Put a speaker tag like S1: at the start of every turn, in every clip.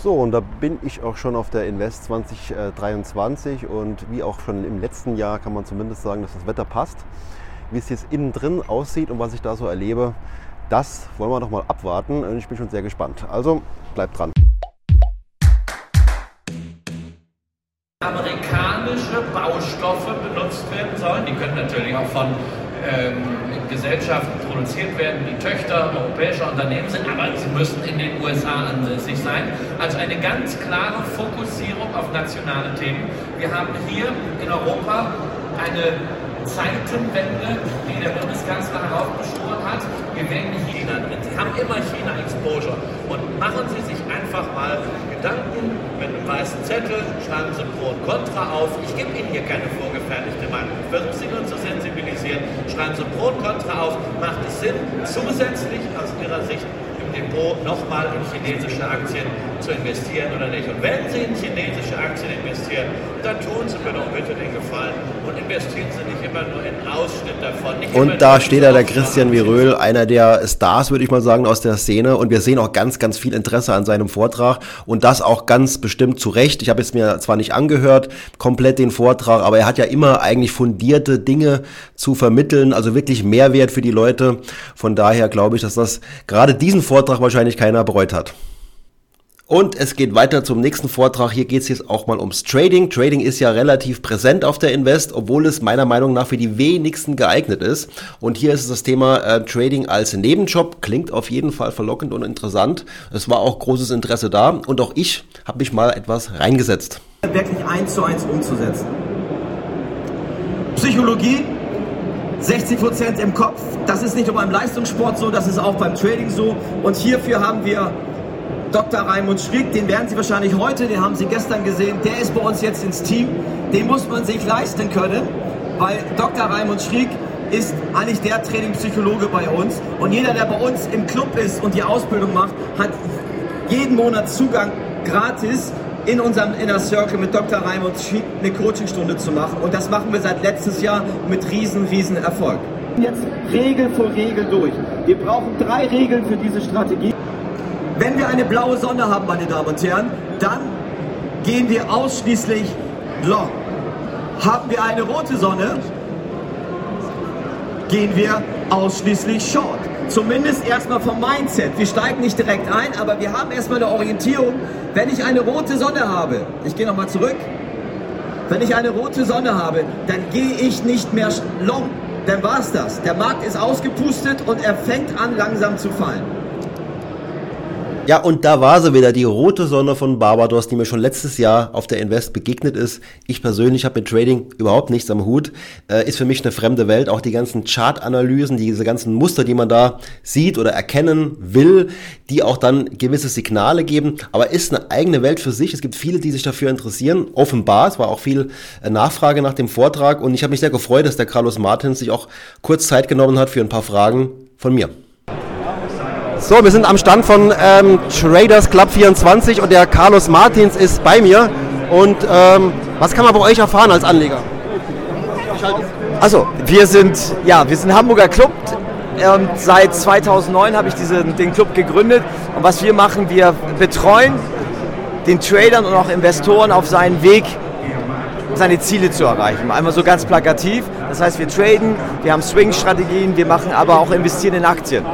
S1: So, und da bin ich auch schon auf der Invest 2023 und wie auch schon im letzten Jahr kann man zumindest sagen, dass das Wetter passt. Wie es jetzt innen drin aussieht und was ich da so erlebe, das wollen wir noch mal abwarten und ich bin schon sehr gespannt. Also bleibt dran.
S2: Amerikanische Baustoffe benutzt werden sollen. Die können natürlich auch von Gesellschaften produziert werden, die Töchter europäischer Unternehmen sind, aber sie müssen in den USA ansässig sein. Also eine ganz klare Fokussierung auf nationale Themen. Wir haben hier in Europa eine Zeitenwende, die der Bundeskanzler heraufbeschworen hat. Wir China drin. Sie haben immer China-Exposure. Und machen Sie sich einfach mal Gedanken mit einem weißen Zettel, schreiben Sie Pro und Contra auf. Ich gebe Ihnen hier keine vorgefertigte Meinung. Ich versuche Sie nur zu sensibilisieren. Schreiben Sie Pro und Contra auf. Macht es Sinn, zusätzlich aus Ihrer Sicht Depot nochmal in chinesische Aktien zu investieren oder nicht. Und wenn Sie in chinesische Aktien investieren, dann tun Sie mir doch bitte den Gefallen und investieren Sie nicht immer nur in Ausschnitt davon. Nicht
S1: und da steht da der Christian Viröl, einer der Stars, würde ich mal sagen, aus der Szene. Und wir sehen auch ganz, ganz viel Interesse an seinem Vortrag und das auch ganz bestimmt zu Recht. Ich habe es mir zwar nicht angehört, komplett den Vortrag, aber er hat ja immer eigentlich fundierte Dinge zu vermitteln, also wirklich Mehrwert für die Leute. Von daher glaube ich, dass das gerade diesen Vortrag Vortrag wahrscheinlich keiner bereut hat. Und es geht weiter zum nächsten Vortrag. Hier geht es jetzt auch mal ums Trading. Trading ist ja relativ präsent auf der Invest, obwohl es meiner Meinung nach für die wenigsten geeignet ist. Und hier ist das Thema äh, Trading als Nebenjob. Klingt auf jeden Fall verlockend und interessant. Es war auch großes Interesse da und auch ich habe mich mal etwas reingesetzt.
S3: Wirklich eins zu eins umzusetzen. Psychologie 60 Prozent im Kopf. Das ist nicht nur beim Leistungssport so, das ist auch beim Trading so. Und hierfür haben wir Dr. Raimund Schrieg, den werden Sie wahrscheinlich heute, den haben Sie gestern gesehen, der ist bei uns jetzt ins Team. Den muss man sich leisten können, weil Dr. Raimund Schrieg ist eigentlich der Trading-Psychologe bei uns. Und jeder, der bei uns im Club ist und die Ausbildung macht, hat jeden Monat Zugang gratis in unserem Inner Circle mit Dr. Raimund eine Coachingstunde zu machen. Und das machen wir seit letztes Jahr mit riesen, riesen Erfolg. Jetzt Regel für Regel durch. Wir brauchen drei Regeln für diese Strategie. Wenn wir eine blaue Sonne haben, meine Damen und Herren, dann gehen wir ausschließlich long. Haben wir eine rote Sonne, gehen wir ausschließlich short. Zumindest erstmal vom Mindset. Wir steigen nicht direkt ein, aber wir haben erstmal eine Orientierung. Wenn ich eine rote Sonne habe, ich gehe nochmal zurück, wenn ich eine rote Sonne habe, dann gehe ich nicht mehr long. Dann war es das. Der Markt ist ausgepustet und er fängt an langsam zu fallen.
S1: Ja, und da war sie wieder, die rote Sonne von Barbados, die mir schon letztes Jahr auf der Invest begegnet ist. Ich persönlich habe mit Trading überhaupt nichts am Hut. Äh, ist für mich eine fremde Welt. Auch die ganzen Chartanalysen, diese ganzen Muster, die man da sieht oder erkennen will, die auch dann gewisse Signale geben. Aber ist eine eigene Welt für sich. Es gibt viele, die sich dafür interessieren. Offenbar, es war auch viel äh, Nachfrage nach dem Vortrag. Und ich habe mich sehr gefreut, dass der Carlos Martins sich auch kurz Zeit genommen hat für ein paar Fragen von mir. So, wir sind am Stand von ähm, Traders Club 24 und der Carlos Martins ist bei mir. Und ähm, was kann man bei euch erfahren als Anleger?
S4: Also, wir sind, ja, wir sind Hamburger Club. Und seit 2009 habe ich diese, den Club gegründet. Und was wir machen, wir betreuen den Tradern und auch Investoren auf seinen Weg, seine Ziele zu erreichen. Einmal so ganz plakativ. Das heißt, wir traden, wir haben Swing-Strategien, wir machen aber auch investieren in Aktien.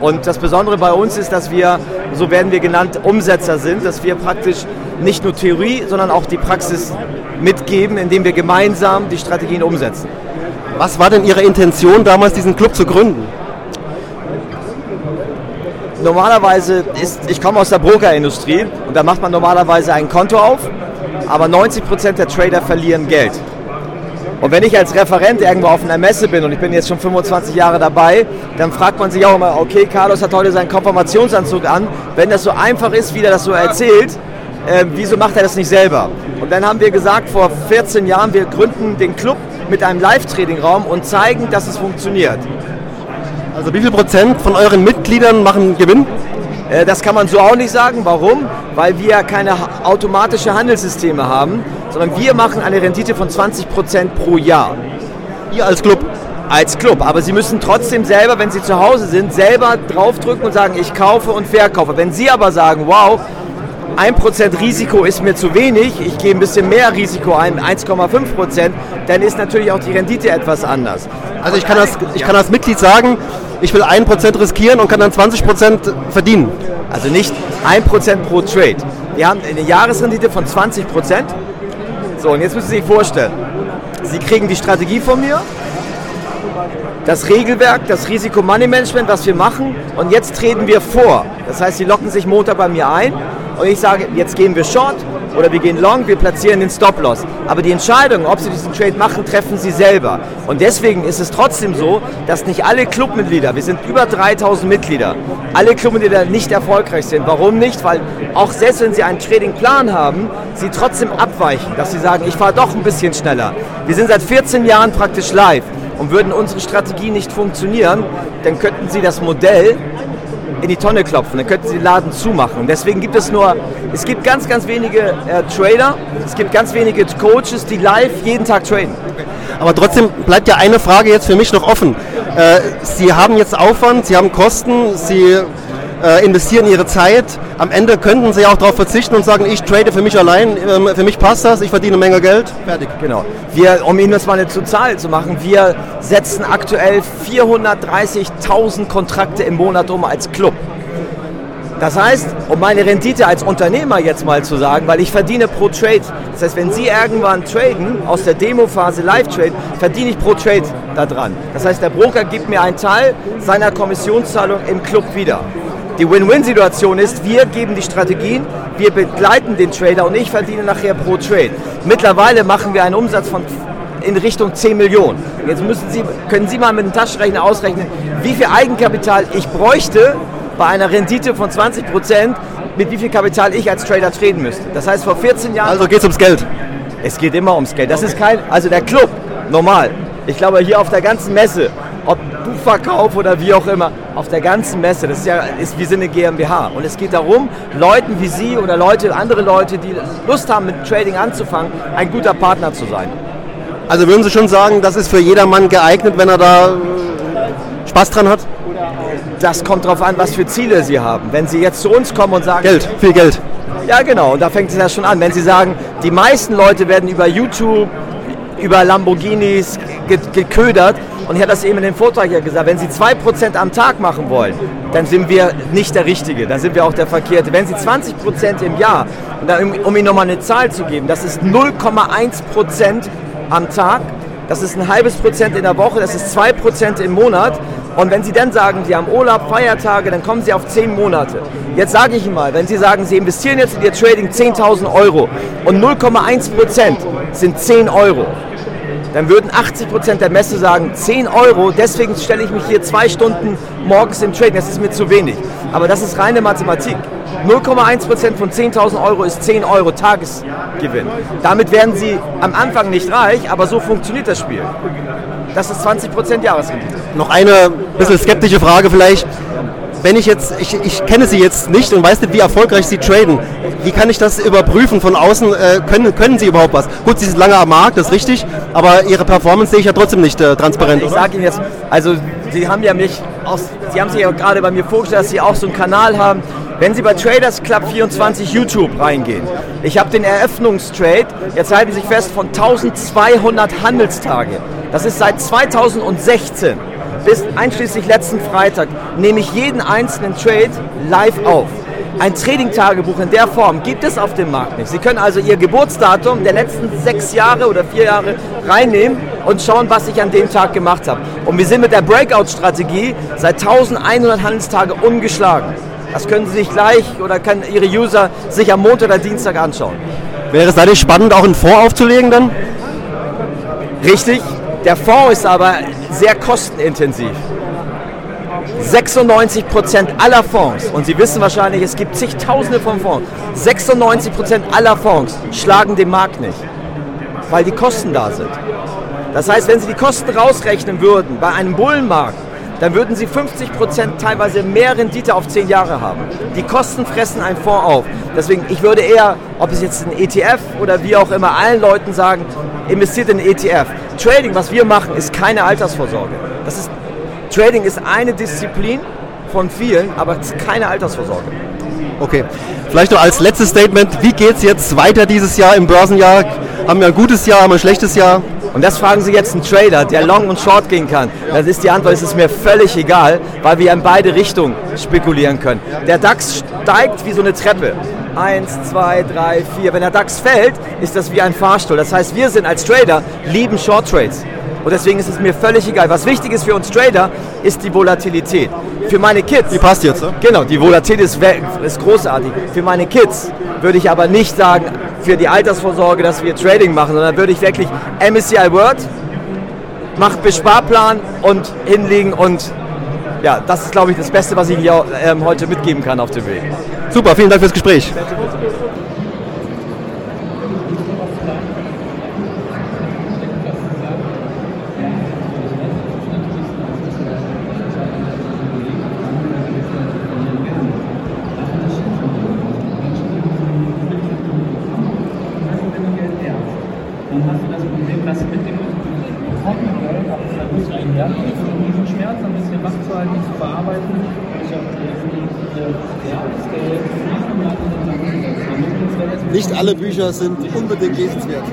S4: Und das Besondere bei uns ist, dass wir, so werden wir genannt, Umsetzer sind, dass wir praktisch nicht nur Theorie, sondern auch die Praxis mitgeben, indem wir gemeinsam die Strategien umsetzen.
S1: Was war denn Ihre Intention, damals diesen Club zu gründen?
S4: Normalerweise ist, ich komme aus der Brokerindustrie und da macht man normalerweise ein Konto auf, aber 90 Prozent der Trader verlieren Geld. Und wenn ich als Referent irgendwo auf einer Messe bin und ich bin jetzt schon 25 Jahre dabei, dann fragt man sich auch immer, okay, Carlos hat heute seinen Konfirmationsanzug an. Wenn das so einfach ist, wie er das so erzählt, äh, wieso macht er das nicht selber? Und dann haben wir gesagt, vor 14 Jahren, wir gründen den Club mit einem Live-Trading-Raum und zeigen, dass es funktioniert.
S1: Also wie viel Prozent von euren Mitgliedern machen Gewinn?
S4: Äh, das kann man so auch nicht sagen. Warum? Weil wir keine automatische Handelssysteme haben, sondern wir machen eine Rendite von 20% pro Jahr.
S1: Ihr als Club?
S4: Als Club. Aber Sie müssen trotzdem selber, wenn Sie zu Hause sind, selber draufdrücken und sagen, ich kaufe und verkaufe. Wenn Sie aber sagen, wow, 1% Risiko ist mir zu wenig, ich gehe ein bisschen mehr Risiko ein, 1,5%, dann ist natürlich auch die Rendite etwas anders.
S1: Also ich kann als, ich kann als Mitglied sagen, ich will 1% riskieren und kann dann 20% verdienen.
S4: Also nicht 1% pro Trade. Wir haben eine Jahresrendite von 20%. So, und jetzt müssen Sie sich vorstellen, Sie kriegen die Strategie von mir, das Regelwerk, das Risiko-Money-Management, was wir machen. Und jetzt treten wir vor. Das heißt, Sie locken sich Montag bei mir ein und ich sage, jetzt gehen wir Short oder wir gehen Long, wir platzieren den Stop-Loss. Aber die Entscheidung, ob Sie diesen Trade machen, treffen Sie selber. Und deswegen ist es trotzdem so, dass nicht alle Clubmitglieder, wir sind über 3000 Mitglieder, alle Clubmitglieder nicht erfolgreich sind. Warum nicht? Weil auch selbst wenn Sie einen Tradingplan haben, Sie trotzdem abweichen, dass Sie sagen, ich fahre doch ein bisschen schneller. Wir sind seit 14 Jahren praktisch live und würden unsere Strategie nicht funktionieren, dann könnten Sie das Modell in die Tonne klopfen, dann könnten Sie den Laden zumachen. Und deswegen gibt es nur, es gibt ganz, ganz wenige äh, Trader, es gibt ganz wenige Coaches, die live jeden Tag traden.
S1: Aber trotzdem bleibt ja eine Frage jetzt für mich noch offen. Äh, Sie haben jetzt Aufwand, Sie haben Kosten, Sie äh, investieren ihre Zeit. Am Ende könnten sie auch darauf verzichten und sagen, ich trade für mich allein, ähm, für mich passt das, ich verdiene eine Menge Geld.
S4: Fertig. Genau. Wir, um Ihnen das mal eine Zahl zu machen, wir setzen aktuell 430.000 Kontrakte im Monat um als Club. Das heißt, um meine Rendite als Unternehmer jetzt mal zu sagen, weil ich verdiene pro Trade. Das heißt, wenn Sie irgendwann traden, aus der Demo-Phase live traden, verdiene ich pro Trade daran. Das heißt, der Broker gibt mir einen Teil seiner Kommissionszahlung im Club wieder. Die Win-Win-Situation ist, wir geben die Strategien, wir begleiten den Trader und ich verdiene nachher pro Trade. Mittlerweile machen wir einen Umsatz von in Richtung 10 Millionen. Jetzt müssen Sie, können Sie mal mit dem Taschenrechner ausrechnen, wie viel Eigenkapital ich bräuchte bei einer Rendite von 20 Prozent, mit wie viel Kapital ich als Trader traden müsste. Das heißt, vor 14 Jahren...
S1: Also geht es ums Geld?
S4: Es geht immer ums Geld. Das okay. ist kein... Also der Club, normal. Ich glaube, hier auf der ganzen Messe ob Buchverkauf oder wie auch immer, auf der ganzen Messe. Das ist ja, ist, wir sind eine GmbH. Und es geht darum, Leuten wie Sie oder Leute, andere Leute, die Lust haben, mit Trading anzufangen, ein guter Partner zu sein.
S1: Also würden Sie schon sagen, das ist für jedermann geeignet, wenn er da äh, Spaß dran hat?
S4: Das kommt darauf an, was für Ziele Sie haben. Wenn Sie jetzt zu uns kommen und sagen...
S1: Geld, viel Geld.
S4: Ja, genau. Und da fängt es ja schon an. Wenn Sie sagen, die meisten Leute werden über YouTube, über Lamborghinis geködert, und ich hatte das eben in dem Vortrag ja gesagt, wenn Sie 2% am Tag machen wollen, dann sind wir nicht der Richtige, dann sind wir auch der Verkehrte. Wenn Sie 20% im Jahr, dann, um Ihnen nochmal eine Zahl zu geben, das ist 0,1% am Tag, das ist ein halbes Prozent in der Woche, das ist 2% im Monat. Und wenn Sie dann sagen, Sie haben Urlaub, Feiertage, dann kommen Sie auf 10 Monate. Jetzt sage ich Ihnen mal, wenn Sie sagen, Sie investieren jetzt in Ihr Trading 10.000 Euro und 0,1% sind 10 Euro, dann würden 80 Prozent der Messe sagen, 10 Euro, deswegen stelle ich mich hier zwei Stunden morgens im Trading, das ist mir zu wenig. Aber das ist reine Mathematik. 0,1 Prozent von 10.000 Euro ist 10 Euro Tagesgewinn. Damit werden Sie am Anfang nicht reich, aber so funktioniert das Spiel. Das ist 20 Prozent Jahresrendite.
S1: Noch eine bisschen skeptische Frage vielleicht wenn ich jetzt, ich, ich kenne Sie jetzt nicht und weiß nicht, wie erfolgreich Sie traden, wie kann ich das überprüfen von außen? Äh, können, können Sie überhaupt was? Gut, Sie sind lange am Markt, das ist richtig, aber Ihre Performance sehe ich ja trotzdem nicht äh, transparent.
S4: Ich sage Ihnen jetzt, also Sie haben ja mich, aus, Sie haben sich ja gerade bei mir vorgestellt, dass Sie auch so einen Kanal haben. Wenn Sie bei Traders Club 24 YouTube reingehen, ich habe den Eröffnungstrade, jetzt halten Sie sich fest, von 1200 Handelstage. Das ist seit 2016 bis einschließlich letzten Freitag nehme ich jeden einzelnen Trade live auf. Ein Trading-Tagebuch in der Form gibt es auf dem Markt nicht. Sie können also Ihr Geburtsdatum der letzten sechs Jahre oder vier Jahre reinnehmen und schauen, was ich an dem Tag gemacht habe. Und wir sind mit der Breakout-Strategie seit 1100 Handelstage ungeschlagen. Das können Sie sich gleich oder können Ihre User sich am Montag oder Dienstag anschauen.
S1: Wäre es da nicht spannend, auch einen Fonds aufzulegen dann?
S4: Richtig. Der Fonds ist aber sehr kostenintensiv. 96% aller Fonds, und Sie wissen wahrscheinlich, es gibt zigtausende von Fonds, 96% aller Fonds schlagen den Markt nicht, weil die Kosten da sind. Das heißt, wenn Sie die Kosten rausrechnen würden bei einem Bullenmarkt, dann würden Sie 50% teilweise mehr Rendite auf 10 Jahre haben. Die Kosten fressen einen Fonds auf. Deswegen, ich würde eher, ob es jetzt ein ETF oder wie auch immer, allen Leuten sagen, investiert in ETF. Trading, was wir machen, ist keine Altersvorsorge. Das ist, Trading ist eine Disziplin von vielen, aber keine Altersvorsorge.
S1: Okay. Vielleicht noch als letztes Statement, wie geht es jetzt weiter dieses Jahr im Börsenjahr? Haben wir ein gutes Jahr, haben wir ein schlechtes Jahr?
S4: Und das fragen Sie jetzt einen Trader, der long und short gehen kann. Das ist die Antwort, es ist mir völlig egal, weil wir in beide Richtungen spekulieren können. Der DAX steigt wie so eine Treppe. Eins, zwei, drei, vier. Wenn der DAX fällt, ist das wie ein Fahrstuhl. Das heißt, wir sind als Trader lieben Short Trades. Und deswegen ist es mir völlig egal. Was wichtig ist für uns Trader, ist die Volatilität. Für meine Kids.
S1: Die passt jetzt, ne?
S4: Genau, die Volatilität ist, ist großartig. Für meine Kids würde ich aber nicht sagen, für die Altersvorsorge, dass wir Trading machen, sondern würde ich wirklich MSCI World, macht Besparplan und hinlegen und ja, das ist, glaube ich, das Beste, was ich hier ähm, heute mitgeben kann auf dem Weg.
S1: Super, vielen Dank fürs Gespräch.
S5: dann hast du das Problem, dass mit dem Hockengeld auch das Verlust einher, diesen Schmerz ein bisschen wach zu bearbeiten. Ich habe
S6: Nicht alle Bücher sind unbedingt lesenswert.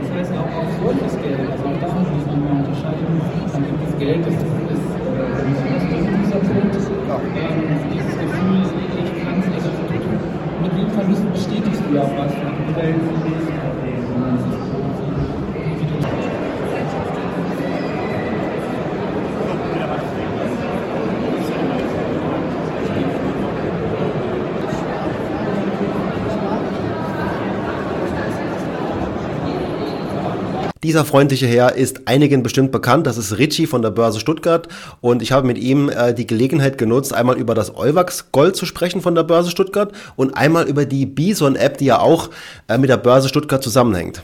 S5: Das heißt auch auf solches Geld, also ist dieser Punkt, dieses Gefühl, ich kann es, also mit dem Verlust bestätigst du ja auch was.
S1: Dieser freundliche Herr ist einigen bestimmt bekannt. Das ist Richie von der Börse Stuttgart. Und ich habe mit ihm äh, die Gelegenheit genutzt, einmal über das Euwax Gold zu sprechen von der Börse Stuttgart und einmal über die Bison App, die ja auch äh, mit der Börse Stuttgart zusammenhängt.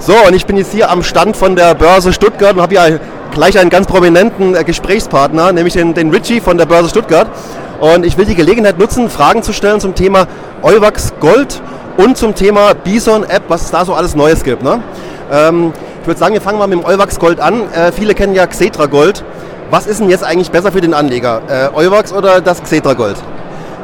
S1: So, und ich bin jetzt hier am Stand von der Börse Stuttgart und habe hier gleich einen ganz prominenten äh, Gesprächspartner, nämlich den, den Richie von der Börse Stuttgart. Und ich will die Gelegenheit nutzen, Fragen zu stellen zum Thema Euwax Gold und zum Thema Bison App, was es da so alles Neues gibt. Ne? Ähm, ich würde sagen, wir fangen mal mit dem Euwax Gold an. Äh, viele kennen ja Xetra Gold. Was ist denn jetzt eigentlich besser für den Anleger? Äh, Euwax oder das Xetra Gold?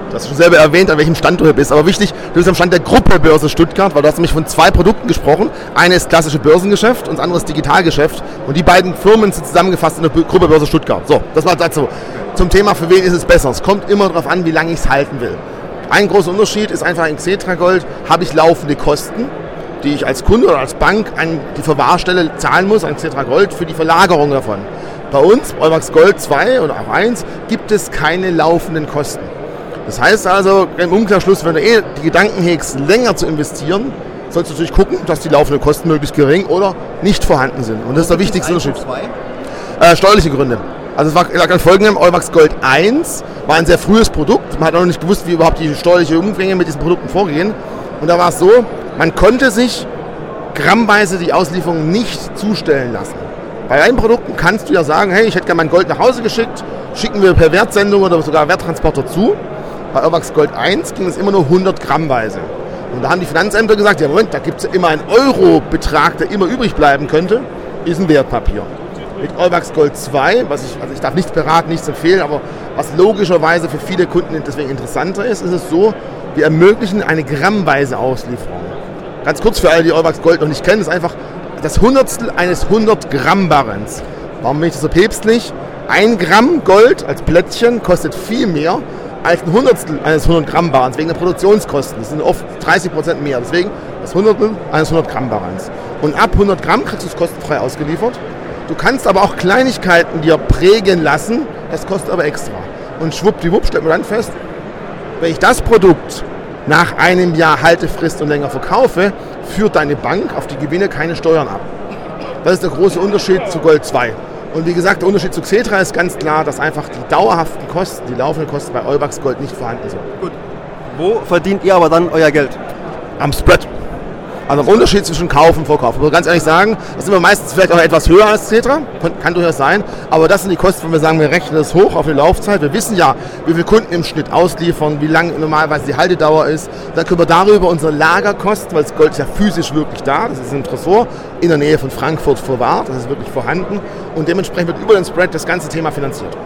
S7: Du hast schon selber erwähnt, an welchem Stand du hier bist. Aber wichtig, du bist am Stand der Gruppe Börse Stuttgart, weil du hast nämlich von zwei Produkten gesprochen. Eine ist klassische Börsengeschäft und das andere ist Digitalgeschäft. Und die beiden Firmen sind zusammengefasst in der Gruppe Börse Stuttgart. So, das war dazu. Zum Thema, für wen ist es besser? Es kommt immer darauf an, wie lange ich es halten will. Ein großer Unterschied ist einfach, in Xetra Gold habe ich laufende Kosten die ich als Kunde oder als Bank an die Verwahrstelle zahlen muss, an Cetra Gold, für die Verlagerung davon. Bei uns, Eumax Gold 2 oder auch 1, gibt es keine laufenden Kosten. Das heißt also, im Umkehrschluss, wenn du eh die Gedanken hegst, länger zu investieren, sollst du natürlich gucken, dass die laufenden Kosten möglichst gering oder nicht vorhanden sind. Und das ist der wichtigste Unterschied. Äh, steuerliche Gründe. Also es war an folgendem, Eumax Gold 1 war ein sehr frühes Produkt. Man hat noch nicht gewusst, wie überhaupt die steuerliche Umgänge mit diesen Produkten vorgehen. Und da war es so, man konnte sich grammweise die Auslieferung nicht zustellen lassen. Bei einem Produkten kannst du ja sagen, hey, ich hätte gerne mein Gold nach Hause geschickt, schicken wir per Wertsendung oder sogar Werttransporter zu. Bei Irwax Gold 1 ging es immer nur 100 Grammweise. Und da haben die Finanzämter gesagt, ja Moment, da gibt es immer einen Euro-Betrag, der immer übrig bleiben könnte, ist ein Wertpapier. Mit Euwax Gold 2, was ich, also ich darf nichts beraten, nichts empfehlen, aber was logischerweise für viele Kunden deswegen interessanter ist, ist es so, wir ermöglichen eine grammweise Auslieferung. Ganz kurz für alle, die Euwax Gold noch nicht kennen, ist einfach das Hundertstel eines 100 Gramm Barrens. Warum bin ich das so päpstlich? Ein Gramm Gold als Plättchen kostet viel mehr als ein Hundertstel eines 100 Gramm Barrens wegen der Produktionskosten. Das sind oft 30 Prozent mehr. Deswegen das Hundertstel eines 100 Gramm Barrens. Und ab 100 Gramm kriegst du es kostenfrei ausgeliefert. Du kannst aber auch Kleinigkeiten dir prägen lassen. Das kostet aber extra. Und schwuppdiwupp stellt man dann fest, wenn ich das Produkt nach einem Jahr Haltefrist und länger verkaufe, führt deine Bank auf die Gewinne keine Steuern ab. Das ist der große Unterschied zu Gold 2. Und wie gesagt, der Unterschied zu Xetra ist ganz klar, dass einfach die dauerhaften Kosten, die laufenden Kosten bei Eubax Gold nicht vorhanden sind. Gut.
S1: Wo verdient ihr aber dann euer Geld?
S7: Am Spread. Also der Unterschied zwischen Kauf und Verkauf. Ich muss ganz ehrlich sagen, das sind wir meistens vielleicht auch etwas höher als Cetra, kann durchaus sein, aber das sind die Kosten, wenn wir sagen, wir rechnen das hoch auf die Laufzeit. Wir wissen ja, wie viele Kunden im Schnitt ausliefern, wie lang normalerweise die Haltedauer ist. Dann können wir darüber unsere Lagerkosten, weil das Gold ist ja physisch wirklich da, das ist im Tresor in der Nähe von Frankfurt verwahrt, das ist wirklich vorhanden und dementsprechend wird über den Spread das ganze Thema finanziert.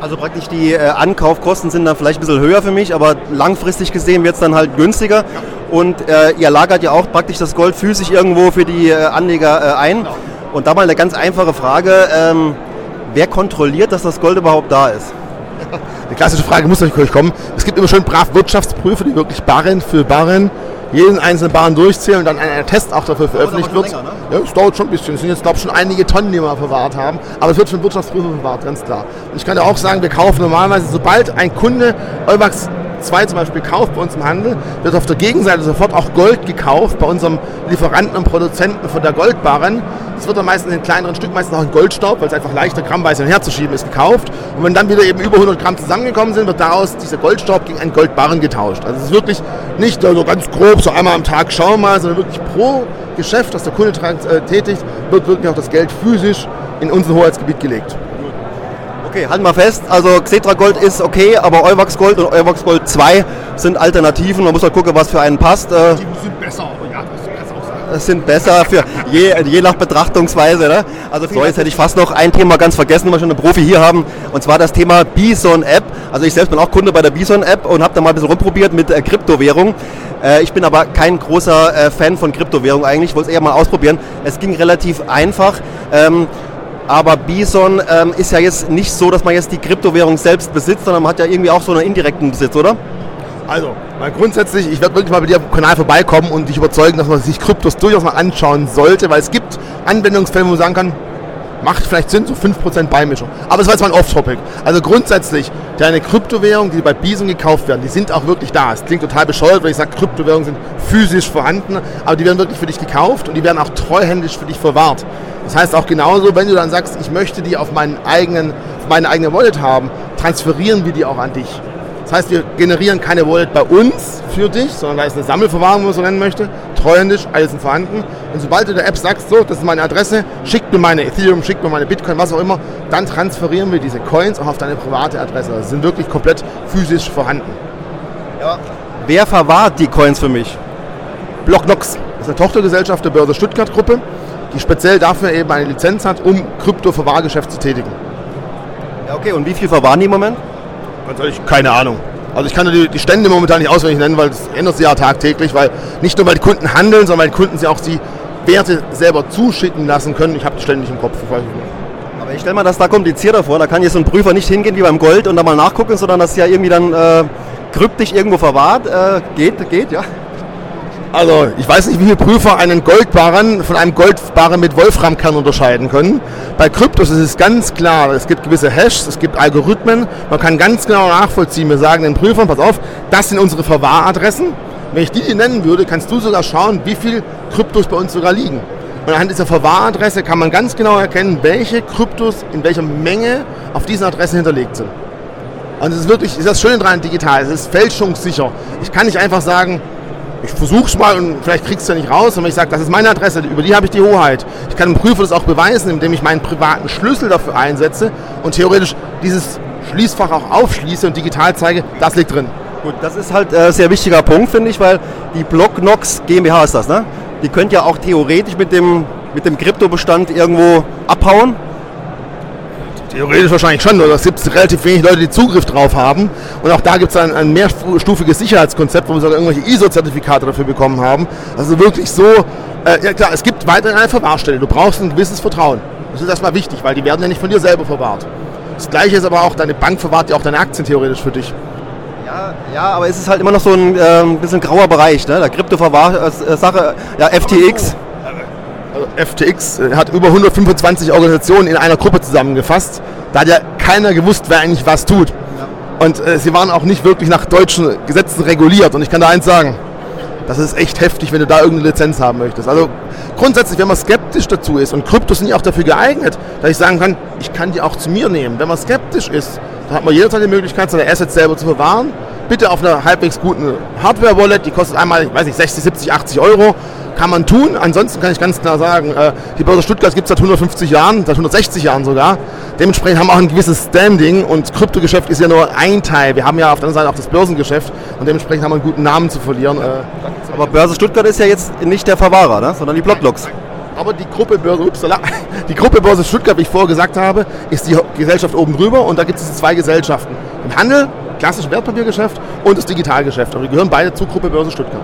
S1: Also praktisch die äh, Ankaufkosten sind dann vielleicht ein bisschen höher für mich, aber langfristig gesehen wird es dann halt günstiger. Und äh, ihr lagert ja auch praktisch das Gold physisch irgendwo für die äh, Anleger äh, ein. Und da mal eine ganz einfache Frage. Ähm, wer kontrolliert, dass das Gold überhaupt da ist?
S7: Die klassische Frage muss natürlich kommen. Es gibt immer schön brav Wirtschaftsprüfer, die wirklich Barren für Barren jeden einzelnen Barren durchzählen und dann ein Test auch dafür veröffentlicht wird. Länger, ne? Ja, es dauert schon ein bisschen. Es sind jetzt, glaube ich, schon einige Tonnen, die wir verwahrt haben. Aber es wird von Wirtschaftsprüfer verwahrt, ganz klar. Und ich kann ja auch sagen, wir kaufen normalerweise, sobald ein Kunde Eumax 2 zum Beispiel kauft bei uns im Handel, wird auf der Gegenseite sofort auch Gold gekauft bei unserem Lieferanten und Produzenten von der Goldbarren. Das wird dann meistens in kleineren Stück, meistens auch in Goldstaub, weil es einfach leichter grammweise herzuschieben ist, gekauft. Und wenn dann wieder eben über 100 Gramm zusammengekommen sind, wird daraus dieser Goldstaub gegen einen Goldbarren getauscht. Also es ist wirklich nicht so ganz grob, so einmal am Tag schauen mal, sondern wirklich pro Geschäft, das der Kunde äh, tätigt, wird wirklich auch das Geld physisch in unser Hoheitsgebiet gelegt.
S1: Okay, halten wir fest. Also Xetra Gold ist okay, aber Euwax Gold und Euwax Gold 2 sind Alternativen. Man muss halt gucken, was für einen passt.
S7: Äh, Die sind besser, ja, das
S1: kannst auch sagen. Es sind besser für je, je nach Betrachtungsweise. Ne? Also so, jetzt hätte ich fast noch ein Thema ganz vergessen, weil wir schon einen Profi hier haben. Und zwar das Thema Bison App. Also ich selbst bin auch Kunde bei der Bison App und habe da mal ein bisschen rumprobiert mit äh, Kryptowährung. Äh, ich bin aber kein großer äh, Fan von Kryptowährung eigentlich. Ich wollte es eher mal ausprobieren. Es ging relativ einfach. Ähm, aber Bison ähm, ist ja jetzt nicht so, dass man jetzt die Kryptowährung selbst besitzt, sondern man hat ja irgendwie auch so einen indirekten Besitz, oder?
S7: Also, mal grundsätzlich, ich werde wirklich mal bei dir auf dem Kanal vorbeikommen und dich überzeugen, dass man sich Kryptos durchaus mal anschauen sollte, weil es gibt Anwendungsfälle, wo man sagen kann, macht vielleicht Sinn, so 5% Beimischung. Aber es war jetzt mal ein Off-Topic. Also grundsätzlich, deine Kryptowährungen, die bei Bison gekauft werden, die sind auch wirklich da. Es klingt total bescheuert, wenn ich sage, Kryptowährungen sind physisch vorhanden, aber die werden wirklich für dich gekauft und die werden auch treuhändisch für dich verwahrt. Das heißt auch genauso, wenn du dann sagst, ich möchte die auf, meinen eigenen, auf meine eigene Wallet haben, transferieren wir die auch an dich. Das heißt, wir generieren keine Wallet bei uns für dich, sondern da ist eine Sammelverwahrung, wenn man so nennen möchte, treuhändisch, alles sind vorhanden. Und sobald du der App sagst, so, das ist meine Adresse, schick mir meine Ethereum, schick mir meine Bitcoin, was auch immer, dann transferieren wir diese Coins auch auf deine private Adresse. Also sind wirklich komplett physisch vorhanden.
S1: Ja. Wer verwahrt die Coins für mich?
S7: Blocknox. Das ist eine Tochtergesellschaft der Börse Stuttgart Gruppe die speziell dafür eben eine Lizenz hat, um Krypto-Verwahrgeschäft zu tätigen.
S1: Ja, okay, und wie viel verwahren die im Moment?
S7: Ganz ehrlich, keine Ahnung. Also ich kann die, die Stände momentan nicht auswendig nennen, weil es ändert sich ja tagtäglich, weil nicht nur weil die Kunden handeln, sondern weil die Kunden sich auch die Werte selber zuschicken lassen können. Ich habe die Stände nicht im Kopf.
S1: Aber ich stelle mir das da komplizierter vor. Da kann jetzt so ein Prüfer nicht hingehen wie beim Gold und da mal nachgucken, sondern das ist ja irgendwie dann äh, kryptisch irgendwo verwahrt. Äh, geht, geht, ja.
S7: Also, ich weiß nicht, wie viele Prüfer einen Goldbarren von einem Goldbarren mit Wolframkern unterscheiden können. Bei Kryptos ist es ganz klar, es gibt gewisse Hashes, es gibt Algorithmen, man kann ganz genau nachvollziehen. Wir sagen den Prüfern, pass auf, das sind unsere Verwahradressen. Wenn ich die dir nennen würde, kannst du sogar schauen, wie viele Kryptos bei uns sogar liegen. Und anhand dieser Verwahradresse kann man ganz genau erkennen, welche Kryptos in welcher Menge auf diesen Adressen hinterlegt sind. Und es ist wirklich, ist das Schöne daran digital, es ist fälschungssicher. Ich kann nicht einfach sagen, ich versuche es mal und vielleicht kriegst du ja nicht raus. Und wenn ich sage, das ist meine Adresse, über die habe ich die Hoheit. Ich kann dem Prüfer das auch beweisen, indem ich meinen privaten Schlüssel dafür einsetze und theoretisch dieses Schließfach auch aufschließe und digital zeige, das liegt drin.
S1: Gut, das ist halt ein äh, sehr wichtiger Punkt, finde ich, weil die Blocknox GmbH ist das, ne? Die könnt ja auch theoretisch mit dem, mit dem Kryptobestand irgendwo abhauen
S7: Theoretisch wahrscheinlich schon, oder es gibt relativ wenig Leute, die Zugriff drauf haben. Und auch da gibt es ein, ein mehrstufiges Sicherheitskonzept, wo wir sogar irgendwelche ISO-Zertifikate dafür bekommen haben. Also wirklich so, äh, ja klar, es gibt weiterhin eine Verwahrstelle. Du brauchst ein gewisses Vertrauen. Das ist erstmal wichtig, weil die werden ja nicht von dir selber verwahrt. Das gleiche ist aber auch, deine Bank verwahrt ja auch deine Aktien theoretisch für dich.
S1: Ja, ja, aber es ist halt immer noch so ein äh, bisschen grauer Bereich, ne? Der Krypto-Verwahr-Sache, äh, ja, FTX.
S7: FTX äh, hat über 125 Organisationen in einer Gruppe zusammengefasst. Da hat ja keiner gewusst, wer eigentlich was tut. Und äh, sie waren auch nicht wirklich nach deutschen Gesetzen reguliert. Und ich kann da eins sagen, das ist echt heftig, wenn du da irgendeine Lizenz haben möchtest. Also grundsätzlich, wenn man skeptisch dazu ist, und Kryptos sind ja auch dafür geeignet, dass ich sagen kann, ich kann die auch zu mir nehmen. Wenn man skeptisch ist, dann hat man jederzeit die Möglichkeit, seine Assets selber zu verwahren. Bitte auf einer halbwegs guten Hardware-Wallet, die kostet einmal, ich weiß nicht, 60, 70, 80 Euro kann man tun. Ansonsten kann ich ganz klar sagen, äh, die Börse Stuttgart gibt es seit 150 Jahren, seit 160 Jahren sogar. Dementsprechend haben wir auch ein gewisses Standing und Kryptogeschäft ist ja nur ein Teil. Wir haben ja auf der anderen Seite auch das Börsengeschäft und dementsprechend haben wir einen guten Namen zu verlieren. Äh,
S1: Aber Börse Stuttgart ist ja jetzt nicht der Verwahrer, ne? sondern die Blockblocks.
S7: Aber die Gruppe Börse, upsala, die Gruppe Börse Stuttgart, wie ich vorher gesagt habe, ist die Gesellschaft oben drüber und da gibt es zwei Gesellschaften. Den Handel, klassisches Wertpapiergeschäft und das Digitalgeschäft. Aber die gehören beide zur Gruppe Börse Stuttgart.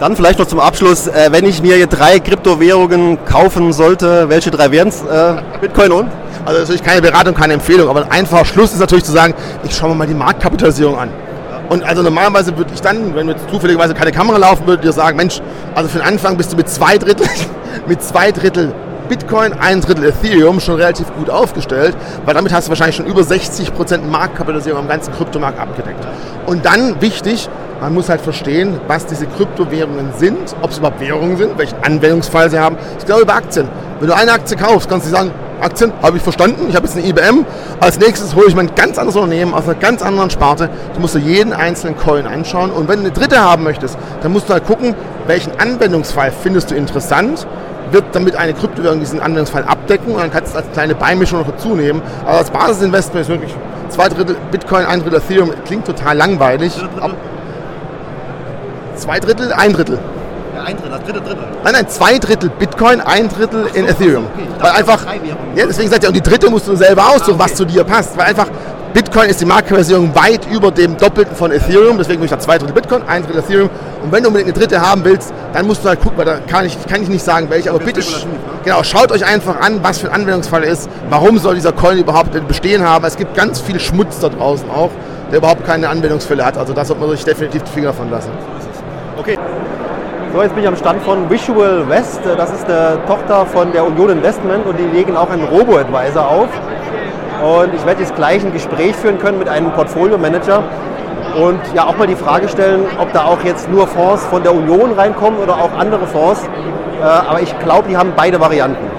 S1: Dann vielleicht noch zum Abschluss, äh, wenn ich mir hier drei Kryptowährungen kaufen sollte, welche drei wären es? Äh, Bitcoin und?
S7: Also natürlich keine Beratung, keine Empfehlung, aber ein einfacher Schluss ist natürlich zu sagen, ich schaue mir mal die Marktkapitalisierung an. Und also normalerweise würde ich dann, wenn jetzt zufälligerweise keine Kamera laufen würde, dir sagen, Mensch, also für den Anfang bist du mit zwei Drittel, mit zwei Drittel Bitcoin, ein Drittel Ethereum schon relativ gut aufgestellt, weil damit hast du wahrscheinlich schon über 60% Marktkapitalisierung am ganzen Kryptomarkt abgedeckt. Und dann wichtig, man muss halt verstehen, was diese Kryptowährungen sind, ob es überhaupt Währungen sind, welchen Anwendungsfall sie haben. Ich glaube über Aktien. Wenn du eine Aktie kaufst, kannst du sagen, Aktien habe ich verstanden, ich habe jetzt eine IBM. Als nächstes hole ich mir ein ganz anderes Unternehmen aus einer ganz anderen Sparte. Du musst dir jeden einzelnen Coin anschauen. Und wenn du eine dritte haben möchtest, dann musst du halt gucken, welchen Anwendungsfall findest du interessant wird damit eine Kryptowährung diesen Anwendungsfall abdecken und dann kannst du als kleine Beimischung noch dazu nehmen. Aber als Basisinvestment ist wirklich zwei Drittel Bitcoin, ein Drittel Ethereum. Klingt total langweilig. Zwei Drittel, ein Drittel.
S1: Ja, ein Drittel, das dritte Drittel.
S7: Nein, nein, zwei Drittel Bitcoin, ein Drittel in Ethereum.
S1: okay.
S7: Weil einfach, ja, deswegen sagt er, und die dritte musst du selber aussuchen,
S1: Ah, okay.
S7: was zu dir passt. Weil einfach Bitcoin ist die Marktkapitalisierung weit über dem Doppelten von Ethereum. Deswegen würde ich da zwei Drittel Bitcoin, ein Drittel Ethereum. Und wenn du unbedingt eine dritte haben willst, dann musst du halt gucken, weil da kann ich, kann ich nicht sagen, welche. Aber bitte, sch- genau, schaut euch einfach an, was für ein Anwendungsfall er ist. Warum soll dieser Coin überhaupt denn bestehen haben? Es gibt ganz viel Schmutz da draußen auch, der überhaupt keine Anwendungsfälle hat. Also da sollte man sich definitiv die Finger von lassen.
S1: Okay. So, jetzt bin ich am Stand von Visual West. Das ist eine Tochter von der Union Investment und die legen auch einen Robo-Advisor auf. Und ich werde jetzt gleich ein Gespräch führen können mit einem Portfolio-Manager und ja auch mal die Frage stellen, ob da auch jetzt nur Fonds von der Union reinkommen oder auch andere Fonds. Äh, aber ich glaube, die haben beide Varianten.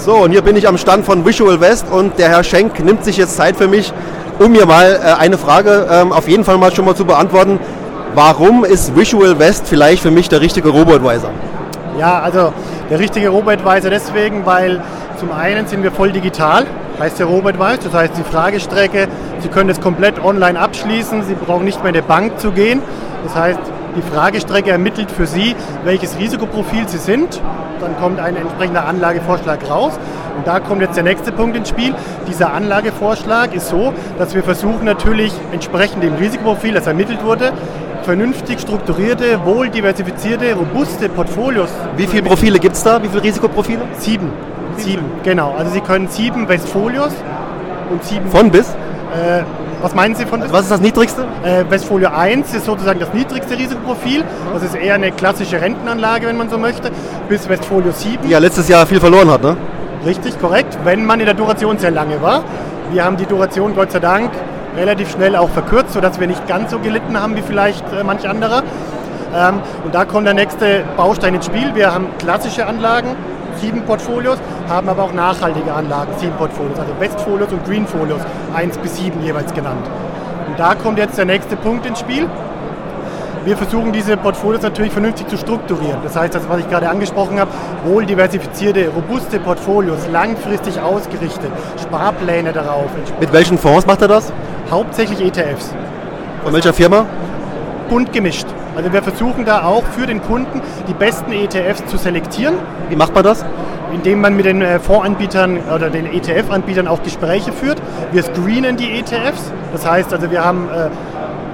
S1: So, und hier bin ich am Stand von Visual West und der Herr Schenk nimmt sich jetzt Zeit für mich, um mir mal äh, eine Frage ähm, auf jeden Fall mal schon mal zu beantworten. Warum ist Visual West vielleicht für mich der richtige Robo-Advisor?
S8: Ja, also der richtige Robo-Advisor deswegen, weil zum einen sind wir voll digital, heißt der Robo-Advisor, das heißt die Fragestrecke, Sie können das komplett online abschließen, Sie brauchen nicht mehr in die Bank zu gehen. Das heißt, die Fragestrecke ermittelt für Sie, welches Risikoprofil Sie sind. Dann kommt ein entsprechender Anlagevorschlag raus. Und da kommt jetzt der nächste Punkt ins Spiel. Dieser Anlagevorschlag ist so, dass wir versuchen natürlich entsprechend dem Risikoprofil, das ermittelt wurde, vernünftig strukturierte, wohl diversifizierte, robuste Portfolios.
S1: Wie viele Profile gibt es da? Wie viele Risikoprofile?
S8: Sieben. Sieben, genau. Also Sie können sieben Westfolios und sieben.
S1: Von bis?
S8: Äh, was meinen Sie von
S1: Also was ist das niedrigste?
S8: Äh, Westfolio 1 ist sozusagen das niedrigste Risikoprofil. Das ist eher eine klassische Rentenanlage, wenn man so möchte. Bis Westfolio 7.
S1: Die ja letztes Jahr viel verloren hat, ne?
S8: Richtig, korrekt. Wenn man in der Duration sehr lange war. Wir haben die Duration Gott sei Dank relativ schnell auch verkürzt, sodass wir nicht ganz so gelitten haben wie vielleicht äh, manch anderer. Ähm, und da kommt der nächste Baustein ins Spiel. Wir haben klassische Anlagen, sieben Portfolios, haben aber auch nachhaltige Anlagen, sieben Portfolios, also Westfolios und Greenfolios, eins bis sieben jeweils genannt. Und da kommt jetzt der nächste Punkt ins Spiel. Wir versuchen diese Portfolios natürlich vernünftig zu strukturieren. Das heißt, das, was ich gerade angesprochen habe, wohl diversifizierte, robuste Portfolios, langfristig ausgerichtet, Sparpläne darauf,
S1: Mit welchen Fonds macht er das?
S8: hauptsächlich ETFs,
S1: Von welcher Firma?
S8: bunt gemischt. Also wir versuchen da auch für den Kunden die besten ETFs zu selektieren,
S1: Wie macht man das?
S8: Indem man mit den äh, Fondsanbietern oder den ETF-Anbietern auch Gespräche führt. Wir screenen die ETFs. Das heißt also, wir haben, äh,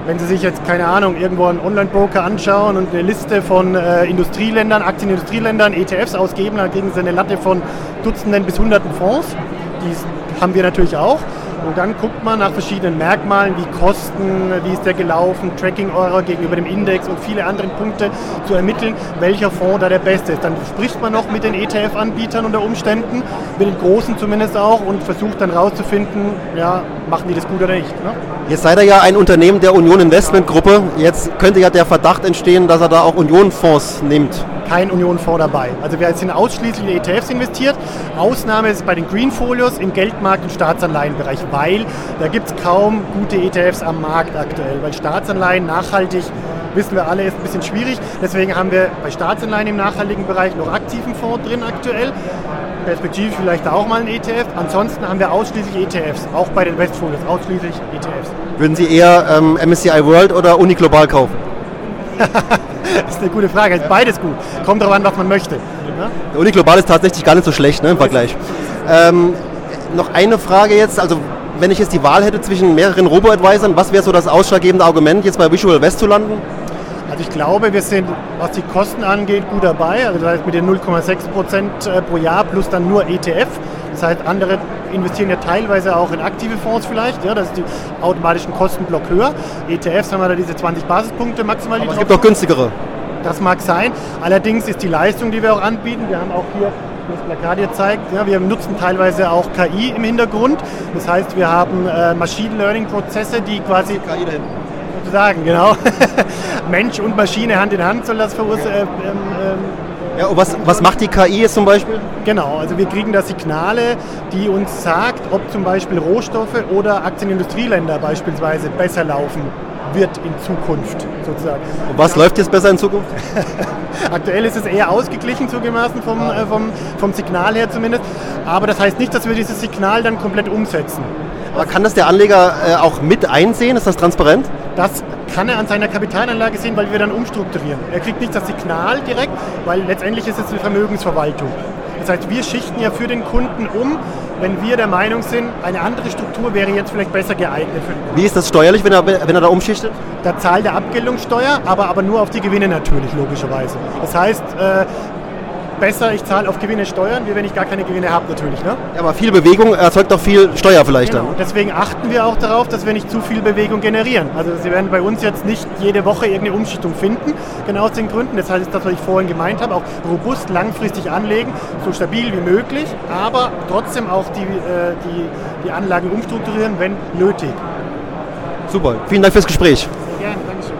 S8: wenn Sie sich jetzt, keine Ahnung, irgendwo einen Online-Broker anschauen und eine Liste von äh, Industrieländern, Aktienindustrieländern, ETFs ausgeben, dann kriegen Sie eine Latte von Dutzenden bis Hunderten Fonds. Die haben wir natürlich auch. Und dann guckt man nach verschiedenen Merkmalen wie Kosten, wie ist der gelaufen, Tracking Error gegenüber dem Index und viele andere Punkte zu ermitteln, welcher Fonds da der beste ist. Dann spricht man noch mit den ETF-Anbietern unter Umständen, mit den großen zumindest auch und versucht dann rauszufinden, ja, machen die das gut oder nicht. Ne?
S1: Jetzt seid ihr ja ein Unternehmen der Union Investment Gruppe. Jetzt könnte ja der Verdacht entstehen, dass er da auch Union-Fonds nimmt.
S8: Kein Union-Fonds dabei. Also wir sind ausschließlich in ETFs investiert. Ausnahme ist bei den Green-Folios im Geldmarkt- und Staatsanleihenbereich, weil da gibt es kaum gute ETFs am Markt aktuell. Weil Staatsanleihen nachhaltig, wissen wir alle, ist ein bisschen schwierig. Deswegen haben wir bei Staatsanleihen im nachhaltigen Bereich noch aktiven Fonds drin aktuell. perspektivisch vielleicht auch mal ein ETF. Ansonsten haben wir ausschließlich ETFs, auch bei den Westfolios, ausschließlich ETFs.
S1: Würden Sie eher ähm, MSCI World oder Uni Global kaufen?
S8: das ist eine gute Frage. Ist beides gut. Kommt darauf an, was man möchte. Ja?
S1: Der Uni Global ist tatsächlich gar nicht so schlecht ne, im Vergleich. Ähm, noch eine Frage jetzt. Also wenn ich jetzt die Wahl hätte zwischen mehreren Robo-Advisern, was wäre so das ausschlaggebende Argument, jetzt bei Visual West zu landen?
S8: Also ich glaube, wir sind, was die Kosten angeht, gut dabei. Also das heißt mit den 0,6 Prozent äh, pro Jahr plus dann nur ETF. Das heißt, andere investieren ja teilweise auch in aktive Fonds vielleicht. Ja, das ist die automatischen Kostenblock höher. ETFs haben wir da diese 20 Basispunkte maximal.
S1: Aber es gibt auch günstigere.
S8: Das mag sein. Allerdings ist die Leistung, die wir auch anbieten, wir haben auch hier das Plakat hier zeigt, ja, wir nutzen teilweise auch KI im Hintergrund. Das heißt, wir haben äh, Machine Learning Prozesse, die quasi KI da hinten sozusagen, genau. Mensch und Maschine Hand in Hand soll das verursachen. Äh, ähm,
S1: ähm, ja, was, was macht die KI jetzt zum Beispiel?
S8: Genau, also wir kriegen da Signale, die uns sagt, ob zum Beispiel Rohstoffe oder Aktienindustrieländer beispielsweise besser laufen wird in Zukunft sozusagen.
S1: Und was läuft jetzt besser in Zukunft?
S8: Aktuell ist es eher ausgeglichen zugemessen vom, äh, vom, vom Signal her zumindest. Aber das heißt nicht, dass wir dieses Signal dann komplett umsetzen.
S1: Aber kann das der Anleger äh, auch mit einsehen? Ist das transparent?
S8: Das kann er an seiner Kapitalanlage sehen, weil wir dann umstrukturieren. Er kriegt nicht das Signal direkt, weil letztendlich ist es eine Vermögensverwaltung. Das heißt, wir schichten ja für den Kunden um, wenn wir der Meinung sind, eine andere Struktur wäre jetzt vielleicht besser geeignet für den
S1: Kunden. Wie ist das steuerlich, wenn er, wenn er da umschichtet?
S8: Da zahlt er Abgeltungssteuer, aber, aber nur auf die Gewinne natürlich, logischerweise. Das heißt, äh, besser, ich zahle auf Gewinne Steuern, wie wenn ich gar keine Gewinne habe natürlich. Ne?
S1: Ja, aber viel Bewegung erzeugt doch viel Steuer vielleicht
S8: genau.
S1: dann.
S8: Deswegen achten wir auch darauf, dass wir nicht zu viel Bewegung generieren. Also Sie werden bei uns jetzt nicht jede Woche irgendeine Umschichtung finden, genau aus den Gründen. Das heißt, das, was ich vorhin gemeint habe, auch robust langfristig anlegen, so stabil wie möglich, aber trotzdem auch die, äh, die, die Anlagen umstrukturieren, wenn nötig.
S1: Super, vielen Dank fürs Gespräch.
S8: Sehr gerne, Dankeschön.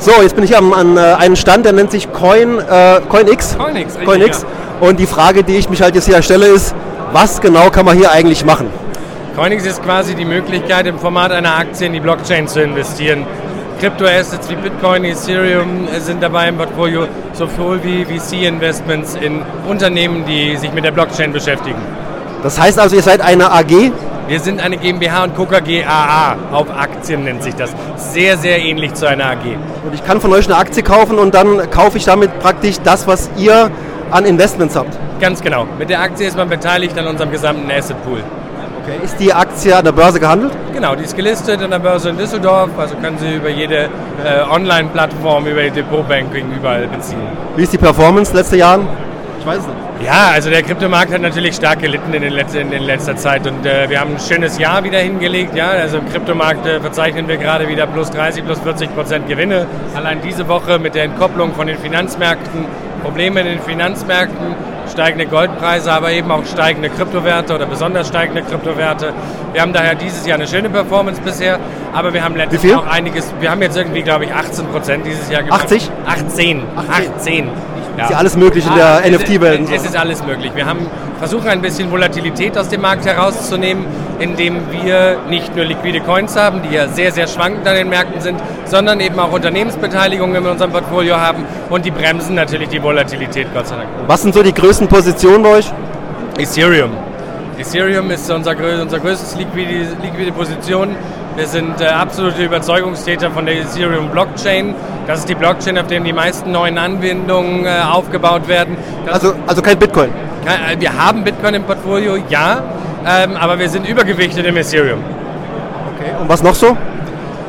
S1: So, jetzt bin ich am, an äh, einem Stand, der nennt sich Coin, äh, CoinX.
S9: CoinX,
S1: CoinX. Und die Frage, die ich mich halt jetzt hier stelle, ist, was genau kann man hier eigentlich machen?
S9: CoinX ist quasi die Möglichkeit, im Format einer Aktie in die Blockchain zu investieren. Kryptoassets wie Bitcoin, Ethereum sind dabei im Portfolio, sowohl wie VC-Investments in Unternehmen, die sich mit der Blockchain beschäftigen.
S1: Das heißt also, ihr seid eine AG?
S9: Wir sind eine GmbH und Coca GAA. Auf Aktien nennt sich das. Sehr, sehr ähnlich zu einer AG.
S1: Und ich kann von euch eine Aktie kaufen und dann kaufe ich damit praktisch das, was ihr an Investments habt.
S9: Ganz genau. Mit der Aktie ist man beteiligt an unserem gesamten Asset Pool.
S1: Okay. Ist die Aktie an der Börse gehandelt?
S9: Genau, die ist gelistet an der Börse in Düsseldorf. Also können Sie über jede äh, Online-Plattform, über die Depotbanking überall beziehen.
S1: Wie ist die Performance letzte Jahren?
S9: Ich weiß es nicht. Ja, also der Kryptomarkt hat natürlich stark gelitten in, den letzten, in letzter Zeit und äh, wir haben ein schönes Jahr wieder hingelegt. Ja? Also im Kryptomarkt äh, verzeichnen wir gerade wieder plus 30, plus 40 Prozent Gewinne. Allein diese Woche mit der Entkopplung von den Finanzmärkten, Probleme in den Finanzmärkten, steigende Goldpreise, aber eben auch steigende Kryptowerte oder besonders steigende Kryptowerte. Wir haben daher dieses Jahr eine schöne Performance bisher, aber wir haben letztes Jahr auch einiges, wir haben jetzt irgendwie, glaube ich, 18 Prozent dieses Jahr
S1: gemacht. 80?
S9: 18. 18. 18.
S1: Ja. Ist ja alles möglich in der ah, NFT-Welt.
S9: Es, es ist alles möglich. Wir haben versuchen ein bisschen Volatilität aus dem Markt herauszunehmen, indem wir nicht nur liquide Coins haben, die ja sehr, sehr schwankend an den Märkten sind, sondern eben auch Unternehmensbeteiligungen in unserem Portfolio haben und die bremsen natürlich die Volatilität, Gott sei Dank.
S1: Was sind so die größten Positionen bei euch?
S9: Ethereum. Ethereum ist unser, unser größtes liquide, liquide Position. Wir sind äh, absolute Überzeugungstäter von der Ethereum Blockchain. Das ist die Blockchain, auf der die meisten neuen Anwendungen äh, aufgebaut werden.
S1: also, also kein Bitcoin?
S9: Kein, äh, wir haben Bitcoin im Portfolio, ja, ähm, aber wir sind übergewichtet im Ethereum.
S1: Okay, und was noch so?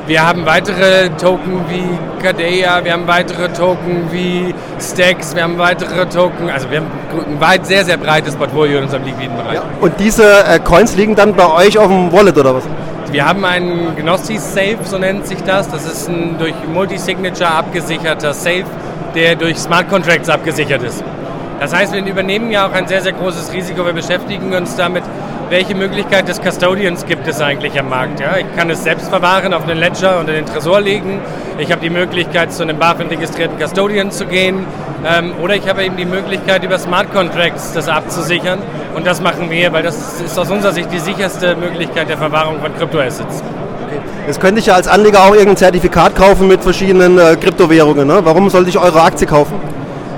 S9: Wir haben weitere Token wie Kadea, wir haben weitere Token wie Stacks, wir haben weitere Token, also wir haben ein weit, sehr, sehr breites Portfolio in unserem liquiden Bereich. Ja,
S1: und diese äh, Coins liegen dann bei euch auf dem Wallet oder was?
S9: Wir haben einen Gnossi Safe, so nennt sich das. Das ist ein durch Multisignature abgesicherter Safe, der durch Smart Contracts abgesichert ist. Das heißt, wir übernehmen ja auch ein sehr, sehr großes Risiko. Wir beschäftigen uns damit, welche Möglichkeit des Custodians gibt es eigentlich am Markt. Ja, ich kann es selbst verwahren, auf einen Ledger und in den Tresor legen. Ich habe die Möglichkeit, zu einem BaFin-registrierten Custodian zu gehen. Ähm, oder ich habe eben die Möglichkeit, über Smart Contracts das abzusichern. Und das machen wir, weil das ist aus unserer Sicht die sicherste Möglichkeit der Verwahrung von Kryptoassets.
S1: Jetzt könnte ich ja als Anleger auch irgendein Zertifikat kaufen mit verschiedenen äh, Kryptowährungen. Ne? Warum sollte ich eure Aktie kaufen?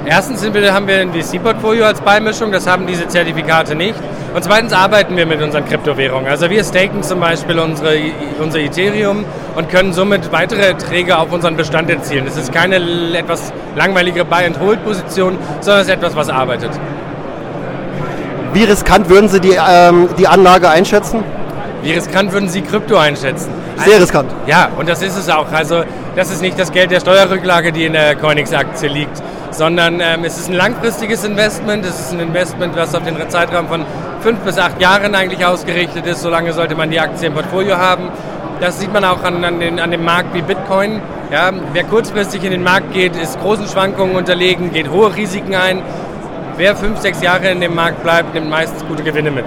S9: Erstens sind wir, haben wir ein VC-Portfolio als Beimischung, das haben diese Zertifikate nicht. Und zweitens arbeiten wir mit unseren Kryptowährungen. Also wir staken zum Beispiel unsere, unser Ethereum und können somit weitere Erträge auf unseren Bestand erzielen. Das ist keine etwas langweilige Buy-and-Hold-Position, sondern es ist etwas, was arbeitet.
S1: Wie riskant würden Sie die, ähm, die Anlage einschätzen?
S9: Wie riskant würden Sie Krypto einschätzen?
S1: Sehr riskant.
S9: Ja, und das ist es auch. Also das ist nicht das Geld der Steuerrücklage, die in der Coinix-Aktie liegt, sondern ähm, es ist ein langfristiges Investment. Es ist ein Investment, was auf den Zeitraum von fünf bis acht Jahren eigentlich ausgerichtet ist. Solange sollte man die Aktie im Portfolio haben. Das sieht man auch an, an, den, an dem Markt wie Bitcoin. Ja, wer kurzfristig in den Markt geht, ist großen Schwankungen unterlegen, geht hohe Risiken ein. Wer fünf, sechs Jahre in dem Markt bleibt, nimmt meistens gute Gewinne mit.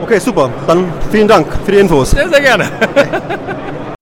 S1: Okay, super. Dann vielen Dank für die Infos.
S9: Sehr, sehr gerne.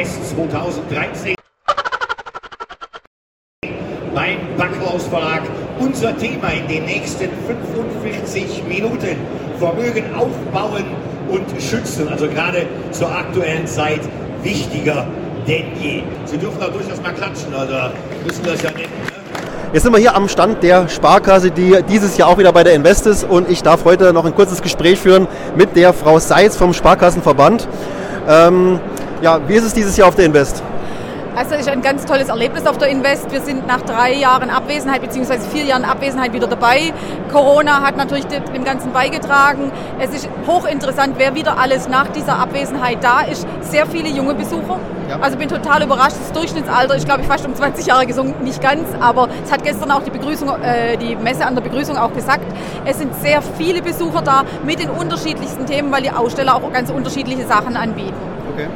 S10: Invest 2013 beim Backhaus Verlag. Unser Thema in den nächsten 45 Minuten. Vermögen aufbauen und schützen. Also gerade zur aktuellen Zeit wichtiger denn je. Sie dürfen auch durchaus mal klatschen, oder müssen das ja nicht.
S1: Jetzt sind wir hier am Stand der Sparkasse, die dieses Jahr auch wieder bei der Invest ist. Und ich darf heute noch ein kurzes Gespräch führen mit der Frau Seitz vom Sparkassenverband. Ähm, ja, wie ist es dieses Jahr auf der Invest?
S11: Also es ist ein ganz tolles Erlebnis auf der Invest. Wir sind nach drei Jahren Abwesenheit bzw. vier Jahren Abwesenheit wieder dabei. Corona hat natürlich dem Ganzen beigetragen. Es ist hochinteressant, wer wieder alles nach dieser Abwesenheit da ist. Sehr viele junge Besucher.
S1: Ja.
S11: Also bin total überrascht. Das Durchschnittsalter ist, glaube ich, fast um 20 Jahre gesunken. Nicht ganz, aber es hat gestern auch die, Begrüßung, äh, die Messe an der Begrüßung auch gesagt. Es sind sehr viele Besucher da mit den unterschiedlichsten Themen, weil die Aussteller auch ganz unterschiedliche Sachen anbieten.
S1: Okay.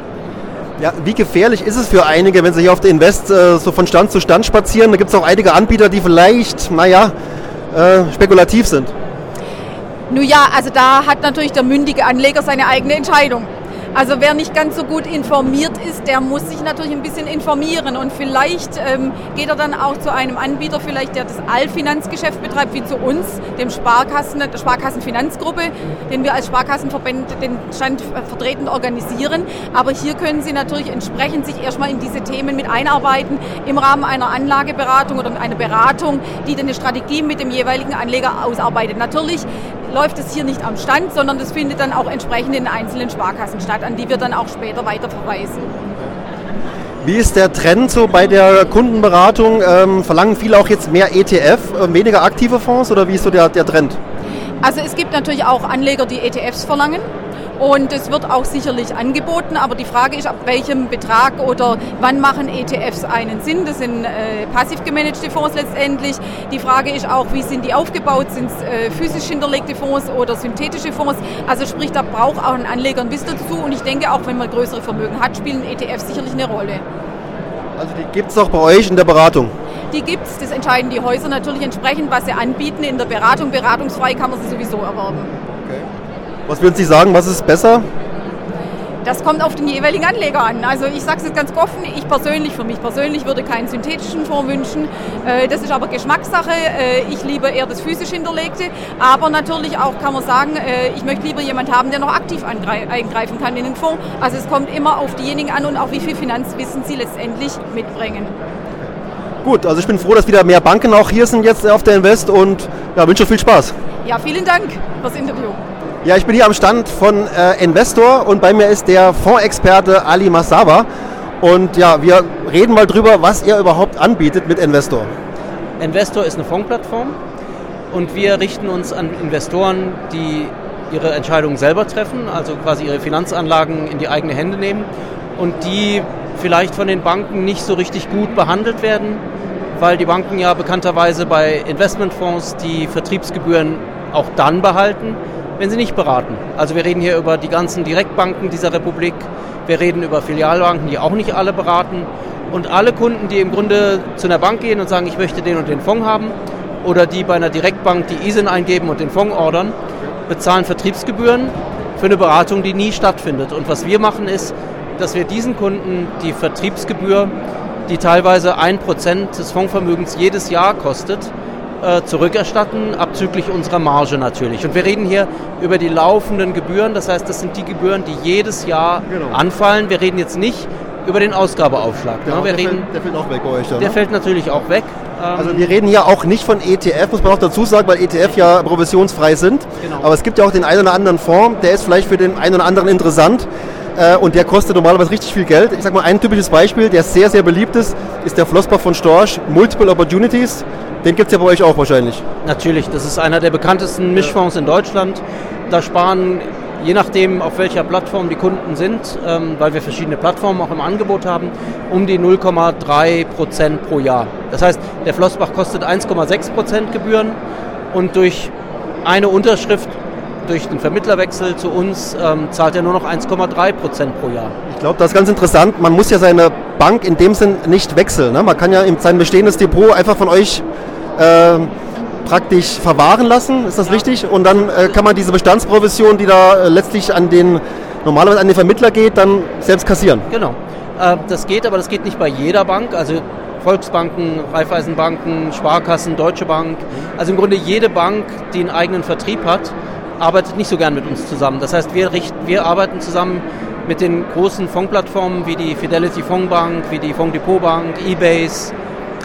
S1: Ja, wie gefährlich ist es für einige, wenn sie hier auf der Invest äh, so von Stand zu Stand spazieren? Da gibt es auch einige Anbieter, die vielleicht, naja, äh, spekulativ sind.
S11: Nun ja, also da hat natürlich der mündige Anleger seine eigene Entscheidung. Also wer nicht ganz so gut informiert ist, der muss sich natürlich ein bisschen informieren und vielleicht ähm, geht er dann auch zu einem Anbieter, vielleicht der das Allfinanzgeschäft betreibt, wie zu uns, dem Sparkassen, der Sparkassenfinanzgruppe, den wir als Sparkassenverbände den Stand vertretend organisieren. Aber hier können Sie natürlich entsprechend sich erstmal in diese Themen mit einarbeiten im Rahmen einer Anlageberatung oder einer Beratung, die dann eine Strategie mit dem jeweiligen Anleger ausarbeitet. Natürlich läuft es hier nicht am Stand, sondern das findet dann auch entsprechend in einzelnen Sparkassen statt, an die wir dann auch später weiter verweisen.
S1: Wie ist der Trend so bei der Kundenberatung? Ähm, verlangen viele auch jetzt mehr ETF, äh, weniger aktive Fonds oder wie ist so der, der Trend?
S11: Also es gibt natürlich auch Anleger, die ETFs verlangen. Und es wird auch sicherlich angeboten, aber die Frage ist, ab welchem Betrag oder wann machen ETFs einen Sinn? Das sind äh, passiv gemanagte Fonds letztendlich. Die Frage ist auch, wie sind die aufgebaut? Sind es äh, physisch hinterlegte Fonds oder synthetische Fonds? Also sprich, da braucht auch ein Anleger ein Wissen dazu. Und ich denke, auch wenn man größere Vermögen hat, spielen ETFs sicherlich eine Rolle.
S1: Also die gibt es auch bei euch in der Beratung?
S11: Die gibt es, das entscheiden die Häuser natürlich entsprechend, was sie anbieten in der Beratung. Beratungsfrei kann man sie sowieso erwerben.
S1: Was würden Sie sagen, was ist besser?
S11: Das kommt auf den jeweiligen Anleger an. Also ich sage es jetzt ganz offen, ich persönlich, für mich persönlich würde keinen synthetischen Fonds wünschen. Äh, Das ist aber Geschmackssache. Äh, Ich liebe eher das physisch hinterlegte. Aber natürlich auch kann man sagen, äh, ich möchte lieber jemand haben, der noch aktiv eingreifen kann in den Fonds. Also es kommt immer auf diejenigen an und auch wie viel Finanzwissen sie letztendlich mitbringen.
S1: Gut, also ich bin froh, dass wieder mehr Banken auch hier sind jetzt auf der Invest und ja, wünsche viel Spaß.
S11: Ja, vielen Dank fürs Interview.
S1: Ja, ich bin hier am Stand von äh, Investor und bei mir ist der Fondsexperte Ali Masaba. Und ja, wir reden mal drüber, was ihr überhaupt anbietet mit Investor.
S12: Investor ist eine Fondsplattform und wir richten uns an Investoren, die ihre Entscheidungen selber treffen, also quasi ihre Finanzanlagen in die eigene Hände nehmen und die vielleicht von den Banken nicht so richtig gut behandelt werden, weil die Banken ja bekannterweise bei Investmentfonds die Vertriebsgebühren auch dann behalten, wenn sie nicht beraten. Also wir reden hier über die ganzen Direktbanken dieser Republik, wir reden über Filialbanken, die auch nicht alle beraten und alle Kunden, die im Grunde zu einer Bank gehen und sagen, ich möchte den und den Fonds haben oder die bei einer Direktbank die ISIN eingeben und den Fonds ordern, bezahlen Vertriebsgebühren für eine Beratung, die nie stattfindet. Und was wir machen ist, dass wir diesen Kunden die Vertriebsgebühr, die teilweise ein Prozent des Fondsvermögens jedes Jahr kostet, äh, zurückerstatten, abzüglich unserer Marge natürlich. Und wir reden hier über die laufenden Gebühren, das heißt, das sind die Gebühren, die jedes Jahr genau. anfallen. Wir reden jetzt nicht über den Ausgabeaufschlag.
S1: Ne? wir der, reden, fällt, der fällt auch weg bei euch. Dann,
S12: der
S1: ne?
S12: fällt natürlich auch weg.
S1: Also wir reden hier auch nicht von ETF, muss man auch dazu sagen, weil ETF ja provisionsfrei sind. Genau. Aber es gibt ja auch den einen oder anderen Fonds, der ist vielleicht für den einen oder anderen interessant. Äh, und der kostet normalerweise richtig viel Geld. Ich sage mal, ein typisches Beispiel, der sehr, sehr beliebt ist, ist der Flossbach von Storch, Multiple Opportunities. Den gibt es ja bei euch auch wahrscheinlich.
S12: Natürlich, das ist einer der bekanntesten Mischfonds in Deutschland. Da sparen je nachdem, auf welcher Plattform die Kunden sind, ähm, weil wir verschiedene Plattformen auch im Angebot haben, um die 0,3 Prozent pro Jahr. Das heißt, der Flossbach kostet 1,6 Prozent Gebühren und durch eine Unterschrift durch den Vermittlerwechsel zu uns ähm, zahlt er nur noch 1,3 Prozent pro Jahr.
S1: Ich glaube, das ist ganz interessant. Man muss ja seine Bank in dem Sinn nicht wechseln. Ne? Man kann ja sein bestehendes Depot einfach von euch äh, praktisch verwahren lassen, ist das ja. richtig? Und dann äh, kann man diese Bestandsprovision, die da äh, letztlich an den normalerweise an den Vermittler geht, dann selbst kassieren.
S12: Genau. Äh, das geht, aber das geht nicht bei jeder Bank. Also Volksbanken, Raiffeisenbanken, Sparkassen, Deutsche Bank. Also im Grunde jede Bank, die einen eigenen Vertrieb hat, arbeitet nicht so gern mit uns zusammen. Das heißt, wir, richten, wir arbeiten zusammen mit den großen Fondsplattformen wie die Fidelity Fondsbank, wie die Fonddepotbank, Ebase,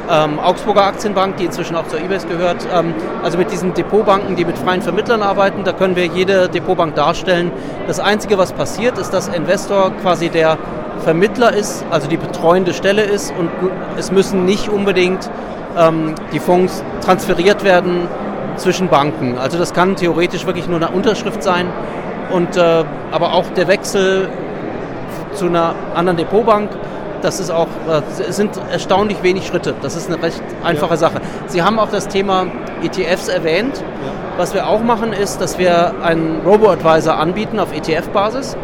S12: ähm, Augsburger Aktienbank, die inzwischen auch zur eBay gehört. Ähm, also mit diesen Depotbanken, die mit freien Vermittlern arbeiten, da können wir jede Depotbank darstellen. Das Einzige, was passiert, ist, dass Investor quasi der Vermittler ist, also die betreuende Stelle ist und es müssen nicht unbedingt ähm, die Fonds transferiert werden zwischen Banken. Also das kann theoretisch wirklich nur eine Unterschrift sein und äh, aber auch der Wechsel zu einer anderen Depotbank das ist auch, äh, sind erstaunlich wenig Schritte. Das ist eine recht einfache ja. Sache. Sie haben auch das Thema ETFs erwähnt. Ja. Was wir auch machen, ist, dass wir einen Robo-Advisor anbieten auf ETF-Basis.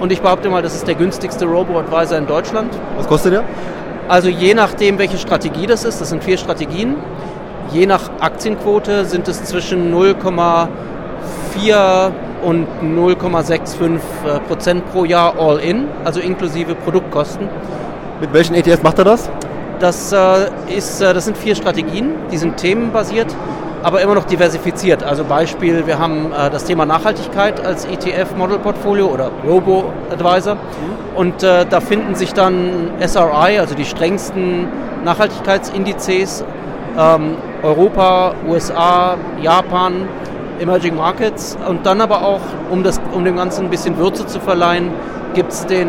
S12: Und ich behaupte mal, das ist der günstigste Robo-Advisor in Deutschland.
S1: Was kostet der?
S12: Also je nachdem, welche Strategie das ist, das sind vier Strategien. Je nach Aktienquote sind es zwischen 0,4 und 0,65 Prozent pro Jahr all in, also inklusive Produktkosten.
S1: Mit welchen ETFs macht er das?
S12: Das, äh, ist, äh, das sind vier Strategien, die sind themenbasiert, aber immer noch diversifiziert. Also Beispiel, wir haben äh, das Thema Nachhaltigkeit als ETF-Model-Portfolio oder Robo-Advisor. Und äh, da finden sich dann SRI, also die strengsten Nachhaltigkeitsindizes, ähm, Europa, USA, Japan, Emerging Markets und dann aber auch, um, das, um dem Ganzen ein bisschen Würze zu verleihen, gibt es äh,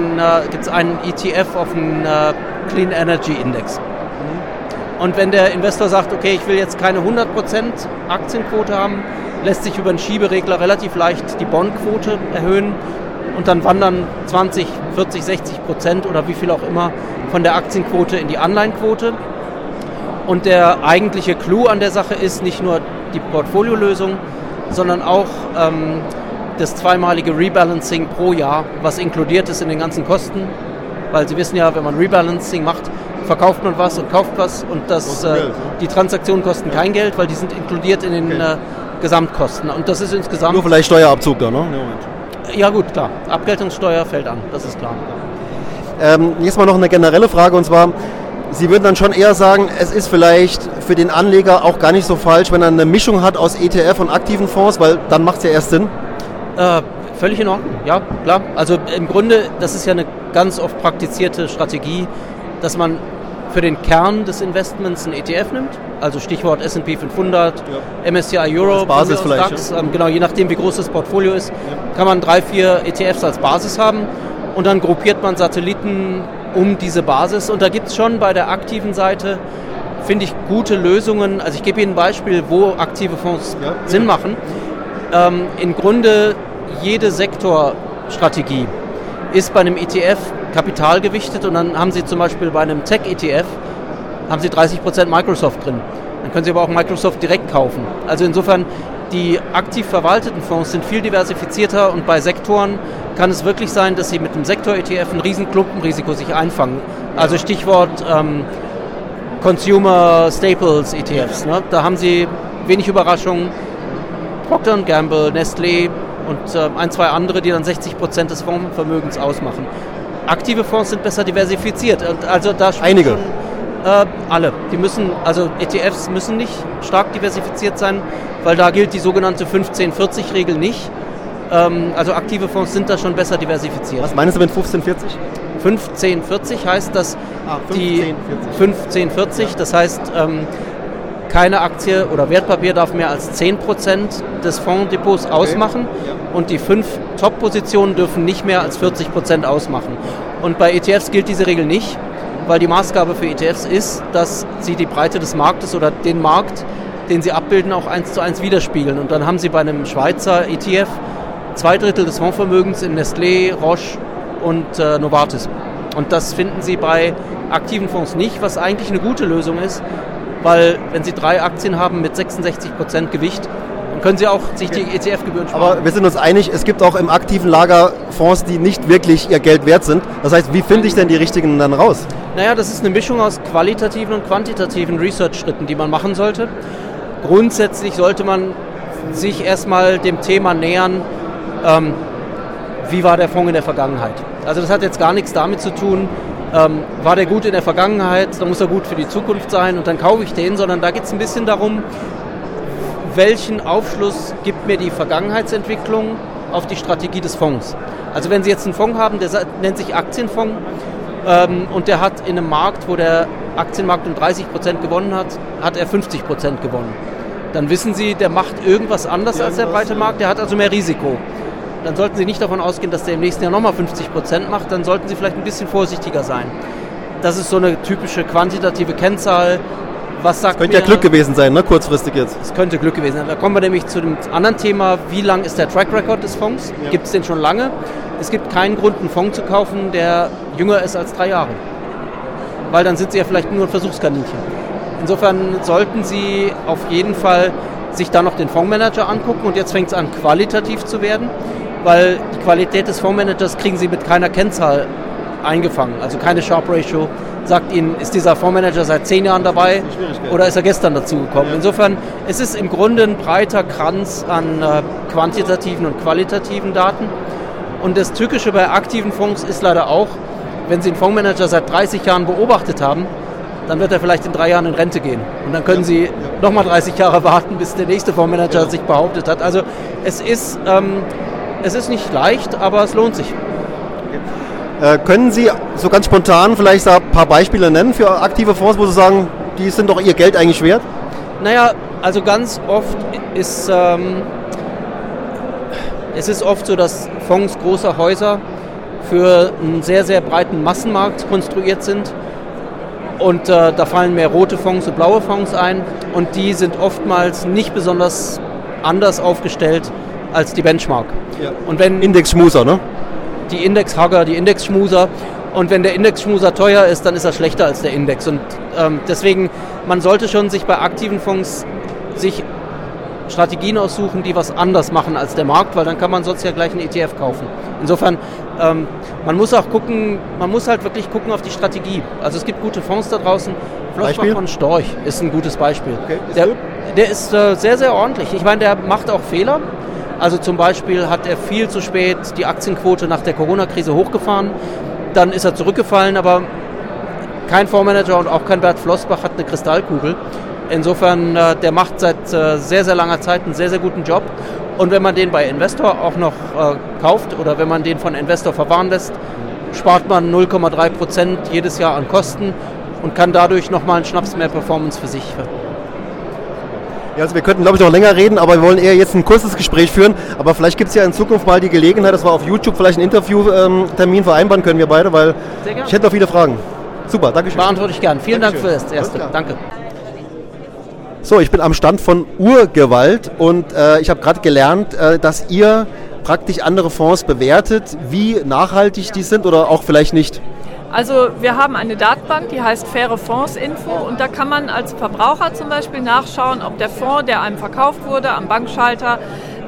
S12: einen ETF auf den äh, Clean Energy Index. Und wenn der Investor sagt, okay, ich will jetzt keine 100% Aktienquote haben, lässt sich über einen Schieberegler relativ leicht die Bondquote erhöhen und dann wandern 20, 40, 60 Prozent oder wie viel auch immer von der Aktienquote in die Anleihenquote. Und der eigentliche Clou an der Sache ist nicht nur die Portfoliolösung, sondern auch ähm, das zweimalige Rebalancing pro Jahr, was inkludiert ist in den ganzen Kosten. Weil Sie wissen ja, wenn man Rebalancing macht, verkauft man was und kauft was und das, äh, die Transaktionen kosten kein Geld, weil die sind inkludiert in den okay. äh, Gesamtkosten. Und das ist insgesamt.
S1: Nur vielleicht Steuerabzug da, ne?
S12: Ja, gut, klar. Abgeltungssteuer fällt an, das ist klar.
S1: Ähm, jetzt mal noch eine generelle Frage und zwar, Sie würden dann schon eher sagen, es ist vielleicht für den Anleger auch gar nicht so falsch, wenn er eine Mischung hat aus ETF und aktiven Fonds, weil dann macht es ja erst Sinn.
S12: Äh, völlig in Ordnung, ja, klar. Also im Grunde, das ist ja eine ganz oft praktizierte Strategie, dass man für den Kern des Investments einen ETF nimmt, also Stichwort S&P 500, MSCI Euro,
S1: Basis
S12: mir aus
S1: vielleicht,
S12: DAX, ähm, genau, je nachdem wie groß das Portfolio ist, kann man drei, vier ETFs als Basis haben. Und dann gruppiert man Satelliten um diese Basis und da gibt es schon bei der aktiven Seite, finde ich, gute Lösungen. Also ich gebe Ihnen ein Beispiel, wo aktive Fonds Sinn machen. Ähm, Im Grunde jede Sektorstrategie ist bei einem ETF kapitalgewichtet und dann haben Sie zum Beispiel bei einem Tech-ETF haben Sie 30% Microsoft drin. Dann können Sie aber auch Microsoft direkt kaufen. Also insofern, die aktiv verwalteten Fonds sind viel diversifizierter und bei Sektoren kann es wirklich sein, dass Sie mit einem Sektor-ETF ein riesen Klumpenrisiko sich einfangen. Also Stichwort ähm, Consumer Staples ETFs. Ne? Da haben Sie wenig Überraschungen. Procter Gamble, Nestlé und äh, ein, zwei andere, die dann 60 Prozent des Fondsvermögens ausmachen. Aktive Fonds sind besser diversifiziert. Und also da
S1: Einige.
S12: Schon, äh, alle. Die müssen, also ETFs müssen nicht stark diversifiziert sein, weil da gilt die sogenannte 15-40-Regel nicht. Ähm, also aktive Fonds sind da schon besser diversifiziert.
S1: Was meinst du mit 1540?
S12: 1540 heißt, dass
S1: Ah,
S12: die 1540, das heißt, ähm, keine Aktie oder Wertpapier darf mehr als 10% des Fondsdepots ausmachen und die fünf Top-Positionen dürfen nicht mehr als 40% ausmachen. Und bei ETFs gilt diese Regel nicht, weil die Maßgabe für ETFs ist, dass sie die Breite des Marktes oder den Markt, den sie abbilden, auch eins zu eins widerspiegeln. Und dann haben sie bei einem Schweizer ETF zwei Drittel des Fondsvermögens in Nestlé, Roche und äh, Novartis. Und das finden Sie bei aktiven Fonds nicht, was eigentlich eine gute Lösung ist, weil wenn Sie drei Aktien haben mit 66% Gewicht, dann können Sie auch sich die ETF-Gebühren sparen.
S1: Aber wir sind uns einig, es gibt auch im aktiven Lager Fonds, die nicht wirklich ihr Geld wert sind. Das heißt, wie finde ich denn die richtigen dann raus?
S12: Naja, das ist eine Mischung aus qualitativen und quantitativen Research-Schritten, die man machen sollte. Grundsätzlich sollte man sich erstmal dem Thema nähern, ähm, wie war der Fonds in der Vergangenheit. Also das hat jetzt gar nichts damit zu tun, ähm, war der gut in der Vergangenheit, dann muss er gut für die Zukunft sein und dann kaufe ich den, sondern da geht es ein bisschen darum, welchen Aufschluss gibt mir die Vergangenheitsentwicklung auf die Strategie des Fonds. Also wenn Sie jetzt einen Fonds haben, der nennt sich Aktienfonds und der hat in einem Markt, wo der Aktienmarkt um 30 Prozent gewonnen hat, hat er 50 Prozent gewonnen. Dann wissen Sie, der macht irgendwas anders als der breite Markt, der hat also mehr Risiko. Dann sollten Sie nicht davon ausgehen, dass der im nächsten Jahr nochmal 50 Prozent macht, dann sollten Sie vielleicht ein bisschen vorsichtiger sein. Das ist so eine typische quantitative Kennzahl. Was sagt
S1: Könnte ja
S12: mir-
S1: Glück gewesen sein, ne? kurzfristig jetzt.
S12: es könnte Glück gewesen sein. Da kommen wir nämlich zu dem anderen Thema, wie lang ist der Track Record des Fonds? Gibt es den schon lange? Es gibt keinen Grund, einen Fonds zu kaufen, der jünger ist als drei Jahre. Weil dann sind Sie ja vielleicht nur ein Versuchskaninchen. Insofern sollten Sie auf jeden Fall sich da noch den Fondsmanager angucken und jetzt fängt es an, qualitativ zu werden, weil die Qualität des Fondsmanagers kriegen Sie mit keiner Kennzahl eingefangen, also keine Sharp Ratio. Sagt Ihnen, ist dieser Fondsmanager seit zehn Jahren dabei oder ist er gestern dazugekommen? Insofern es ist im Grunde ein breiter Kranz an äh, quantitativen und qualitativen Daten. Und das Tückische bei aktiven Fonds ist leider auch, wenn Sie einen Fondsmanager seit 30 Jahren beobachtet haben, dann wird er vielleicht in drei Jahren in Rente gehen. Und dann können Sie nochmal 30 Jahre warten, bis der nächste Fondsmanager sich behauptet hat. Also es ist, ähm, es ist nicht leicht, aber es lohnt sich.
S1: Äh, können Sie so ganz spontan vielleicht ein paar Beispiele nennen für aktive Fonds, wo Sie sagen, die sind doch ihr Geld eigentlich wert?
S12: Naja, also ganz oft ist ähm, es ist oft so, dass Fonds großer Häuser für einen sehr, sehr breiten Massenmarkt konstruiert sind. Und äh, da fallen mehr rote Fonds und blaue Fonds ein. Und die sind oftmals nicht besonders anders aufgestellt als die Benchmark. Und wenn
S1: Indexschmuser, ne?
S12: Die Indexhugger, die Indexschmuser. Und wenn der Indexschmuser teuer ist, dann ist er schlechter als der Index. Und ähm, deswegen, man sollte schon sich bei aktiven Fonds sich Strategien aussuchen, die was anders machen als der Markt, weil dann kann man sonst ja gleich einen ETF kaufen. Insofern, ähm, man muss auch gucken, man muss halt wirklich gucken auf die Strategie. Also es gibt gute Fonds da draußen. Flossbach von Storch ist ein gutes Beispiel.
S1: ist
S12: der,
S1: gut.
S12: der ist äh, sehr, sehr ordentlich. Ich meine, der macht auch Fehler. Also zum Beispiel hat er viel zu spät die Aktienquote nach der Corona-Krise hochgefahren. Dann ist er zurückgefallen, aber kein Fondsmanager und auch kein Bert Flossbach hat eine Kristallkugel. Insofern, äh, der macht seit äh, sehr, sehr langer Zeit einen sehr, sehr guten Job. Und wenn man den bei Investor auch noch äh, kauft oder wenn man den von Investor verwahren lässt, spart man 0,3 Prozent jedes Jahr an Kosten und kann dadurch nochmal einen Schnaps mehr Performance für sich
S1: ja, also wir könnten, glaube ich, noch länger reden, aber wir wollen eher jetzt ein kurzes Gespräch führen. Aber vielleicht gibt es ja in Zukunft mal die Gelegenheit, dass wir auf YouTube vielleicht einen Interviewtermin ähm, vereinbaren können, wir beide, weil ich hätte noch viele Fragen. Super, danke schön.
S12: Beantworte ich gern. Vielen Dankeschön. Dank für das Erste. Danke.
S1: So, ich bin am Stand von Urgewalt und äh, ich habe gerade gelernt, äh, dass ihr praktisch andere Fonds bewertet, wie nachhaltig die sind oder auch vielleicht nicht.
S13: Also wir haben eine Datenbank, die heißt Faire Fonds Info und da kann man als Verbraucher zum Beispiel nachschauen, ob der Fonds, der einem verkauft wurde am Bankschalter,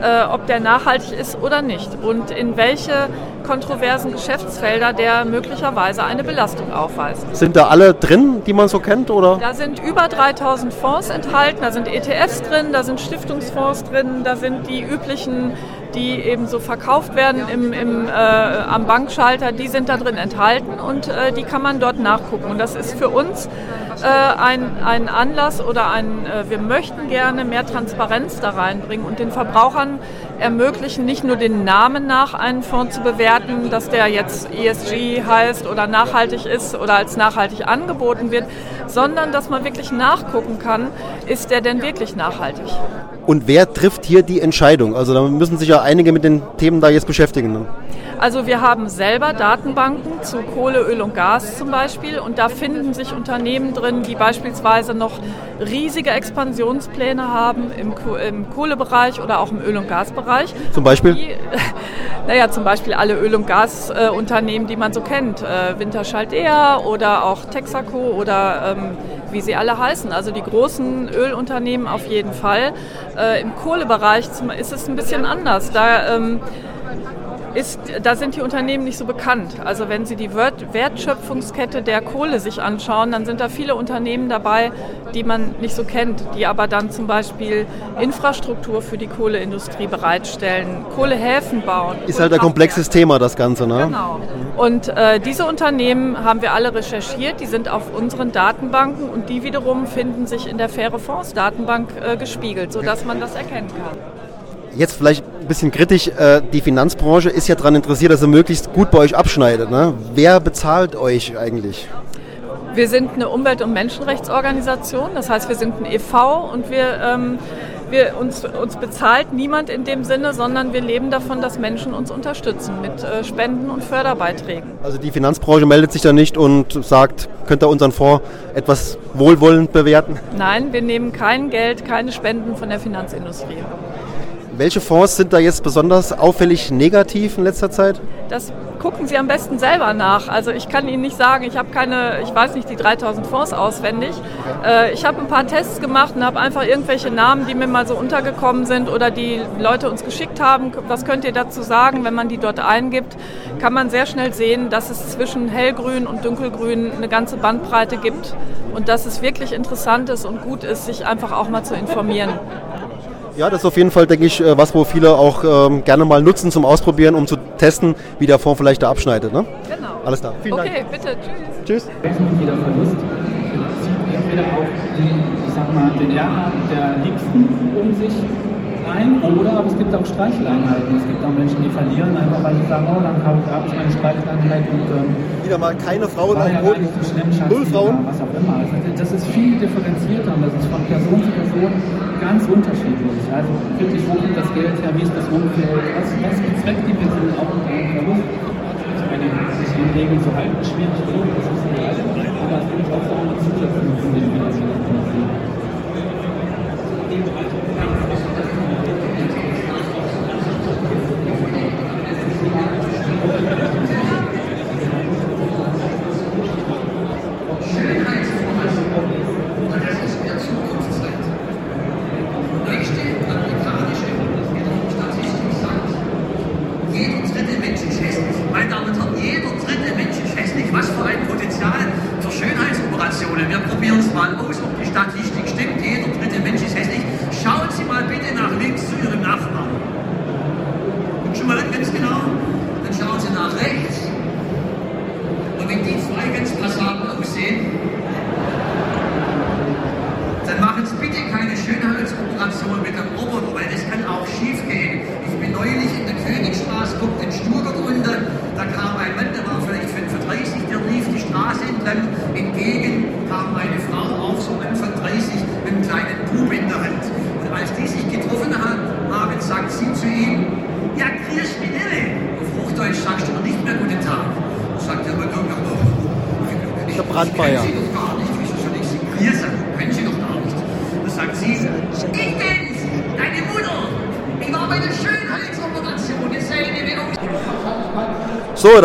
S13: äh, ob der nachhaltig ist oder nicht und in welche kontroversen Geschäftsfelder der möglicherweise eine Belastung aufweist.
S1: Sind da alle drin, die man so kennt? Oder?
S13: Da sind über 3000 Fonds enthalten, da sind ETFs drin, da sind Stiftungsfonds drin, da sind die üblichen die eben so verkauft werden im, im, äh, am Bankschalter, die sind da drin enthalten und äh, die kann man dort nachgucken. Und das ist für uns äh, ein, ein Anlass oder ein, äh, wir möchten gerne mehr Transparenz da reinbringen und den Verbrauchern ermöglichen, nicht nur den Namen nach einen Fonds zu bewerten, dass der jetzt ESG heißt oder nachhaltig ist oder als nachhaltig angeboten wird, sondern dass man wirklich nachgucken kann, ist der denn wirklich nachhaltig.
S1: Und wer trifft hier die Entscheidung? Also da müssen sich ja einige mit den Themen da jetzt beschäftigen. Ne?
S13: Also wir haben selber Datenbanken zu Kohle, Öl und Gas zum Beispiel und da finden sich Unternehmen drin, die beispielsweise noch riesige Expansionspläne haben im, im Kohlebereich oder auch im Öl- und Gasbereich.
S1: Zum Beispiel?
S13: Die, naja, zum Beispiel alle Öl- und Gasunternehmen, die man so kennt. Äh, Winterschaldea oder auch Texaco oder ähm, wie sie alle heißen. Also die großen Ölunternehmen auf jeden Fall. Äh, Im Kohlebereich ist es ein bisschen anders. Da ähm, ist, da sind die Unternehmen nicht so bekannt. Also wenn Sie die Wertschöpfungskette der Kohle sich anschauen, dann sind da viele Unternehmen dabei, die man nicht so kennt, die aber dann zum Beispiel Infrastruktur für die Kohleindustrie bereitstellen, Kohlehäfen bauen.
S1: Ist halt ein komplexes Thema, das Ganze, ne?
S13: Genau. Und äh, diese Unternehmen haben wir alle recherchiert, die sind auf unseren Datenbanken und die wiederum finden sich in der Faire Fonds Datenbank äh, gespiegelt, sodass man das erkennen kann
S1: jetzt vielleicht ein bisschen kritisch, äh, die Finanzbranche ist ja daran interessiert, dass sie möglichst gut bei euch abschneidet. Ne? Wer bezahlt euch eigentlich?
S13: Wir sind eine Umwelt- und Menschenrechtsorganisation, das heißt, wir sind ein EV und wir, ähm, wir uns, uns bezahlt niemand in dem Sinne, sondern wir leben davon, dass Menschen uns unterstützen mit äh, Spenden und Förderbeiträgen.
S1: Also die Finanzbranche meldet sich da nicht und sagt, könnt ihr unseren Fonds etwas wohlwollend bewerten?
S13: Nein, wir nehmen kein Geld, keine Spenden von der Finanzindustrie.
S1: Welche Fonds sind da jetzt besonders auffällig negativ in letzter Zeit?
S13: Das gucken Sie am besten selber nach. Also ich kann Ihnen nicht sagen, ich habe keine, ich weiß nicht die 3000 Fonds auswendig. Äh, ich habe ein paar Tests gemacht und habe einfach irgendwelche Namen, die mir mal so untergekommen sind oder die Leute uns geschickt haben. Was könnt ihr dazu sagen? Wenn man die dort eingibt, kann man sehr schnell sehen, dass es zwischen hellgrün und dunkelgrün eine ganze Bandbreite gibt und dass es wirklich interessant ist und gut ist, sich einfach auch mal zu informieren.
S1: Ja, das ist auf jeden Fall, denke ich, äh, was, wo viele auch ähm, gerne mal nutzen zum Ausprobieren, um zu testen, wie der Fonds vielleicht da abschneidet. Ne?
S13: Genau.
S1: Alles klar.
S13: Vielen okay, Dank. bitte.
S1: Tschüss.
S5: Tschüss. Jeder Verlust zieht entweder auch den, ich sag mal, den Ärger der Liebsten um sich ein oder aber es gibt auch Streicheleinheiten. Es gibt auch Menschen, die verlieren, einfach weil sie sagen, oh, dann gab es eine Streicheleinheit und ähm,
S1: wieder mal keine Frauen auf dem
S5: Boden. Null Frauen. Was auch immer. Also das ist viel differenzierter und das ist von Person zu Person ganz unterschiedlich. Also wirklich, wo kommt das Geld her, wie ist das Umfeld, was, was bezweckt die Person auch unter einem Verlust. Eine, sich an Regeln zu halten, schwierig genug, das ist alles. Aber es gibt auch so eine Zusatzung von dem finanziellen
S6: Brandmeier.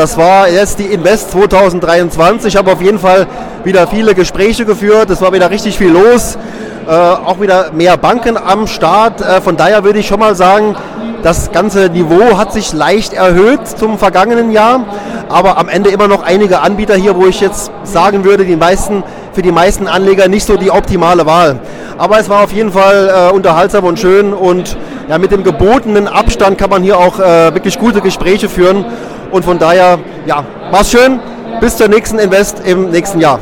S1: Das war jetzt die Invest 2023. Ich habe auf jeden Fall wieder viele Gespräche geführt. Es war wieder richtig viel los. Äh, auch wieder mehr Banken am Start. Äh, von daher würde ich schon mal sagen, das ganze Niveau hat sich leicht erhöht zum vergangenen Jahr. Aber am Ende immer noch einige Anbieter hier, wo ich jetzt sagen würde, die meisten, für die meisten Anleger nicht so die optimale Wahl. Aber es war auf jeden Fall äh, unterhaltsam und schön. Und ja, mit dem gebotenen Abstand kann man hier auch äh, wirklich gute Gespräche führen. Und von daher, ja, war's schön. Bis zur nächsten Invest im nächsten Jahr.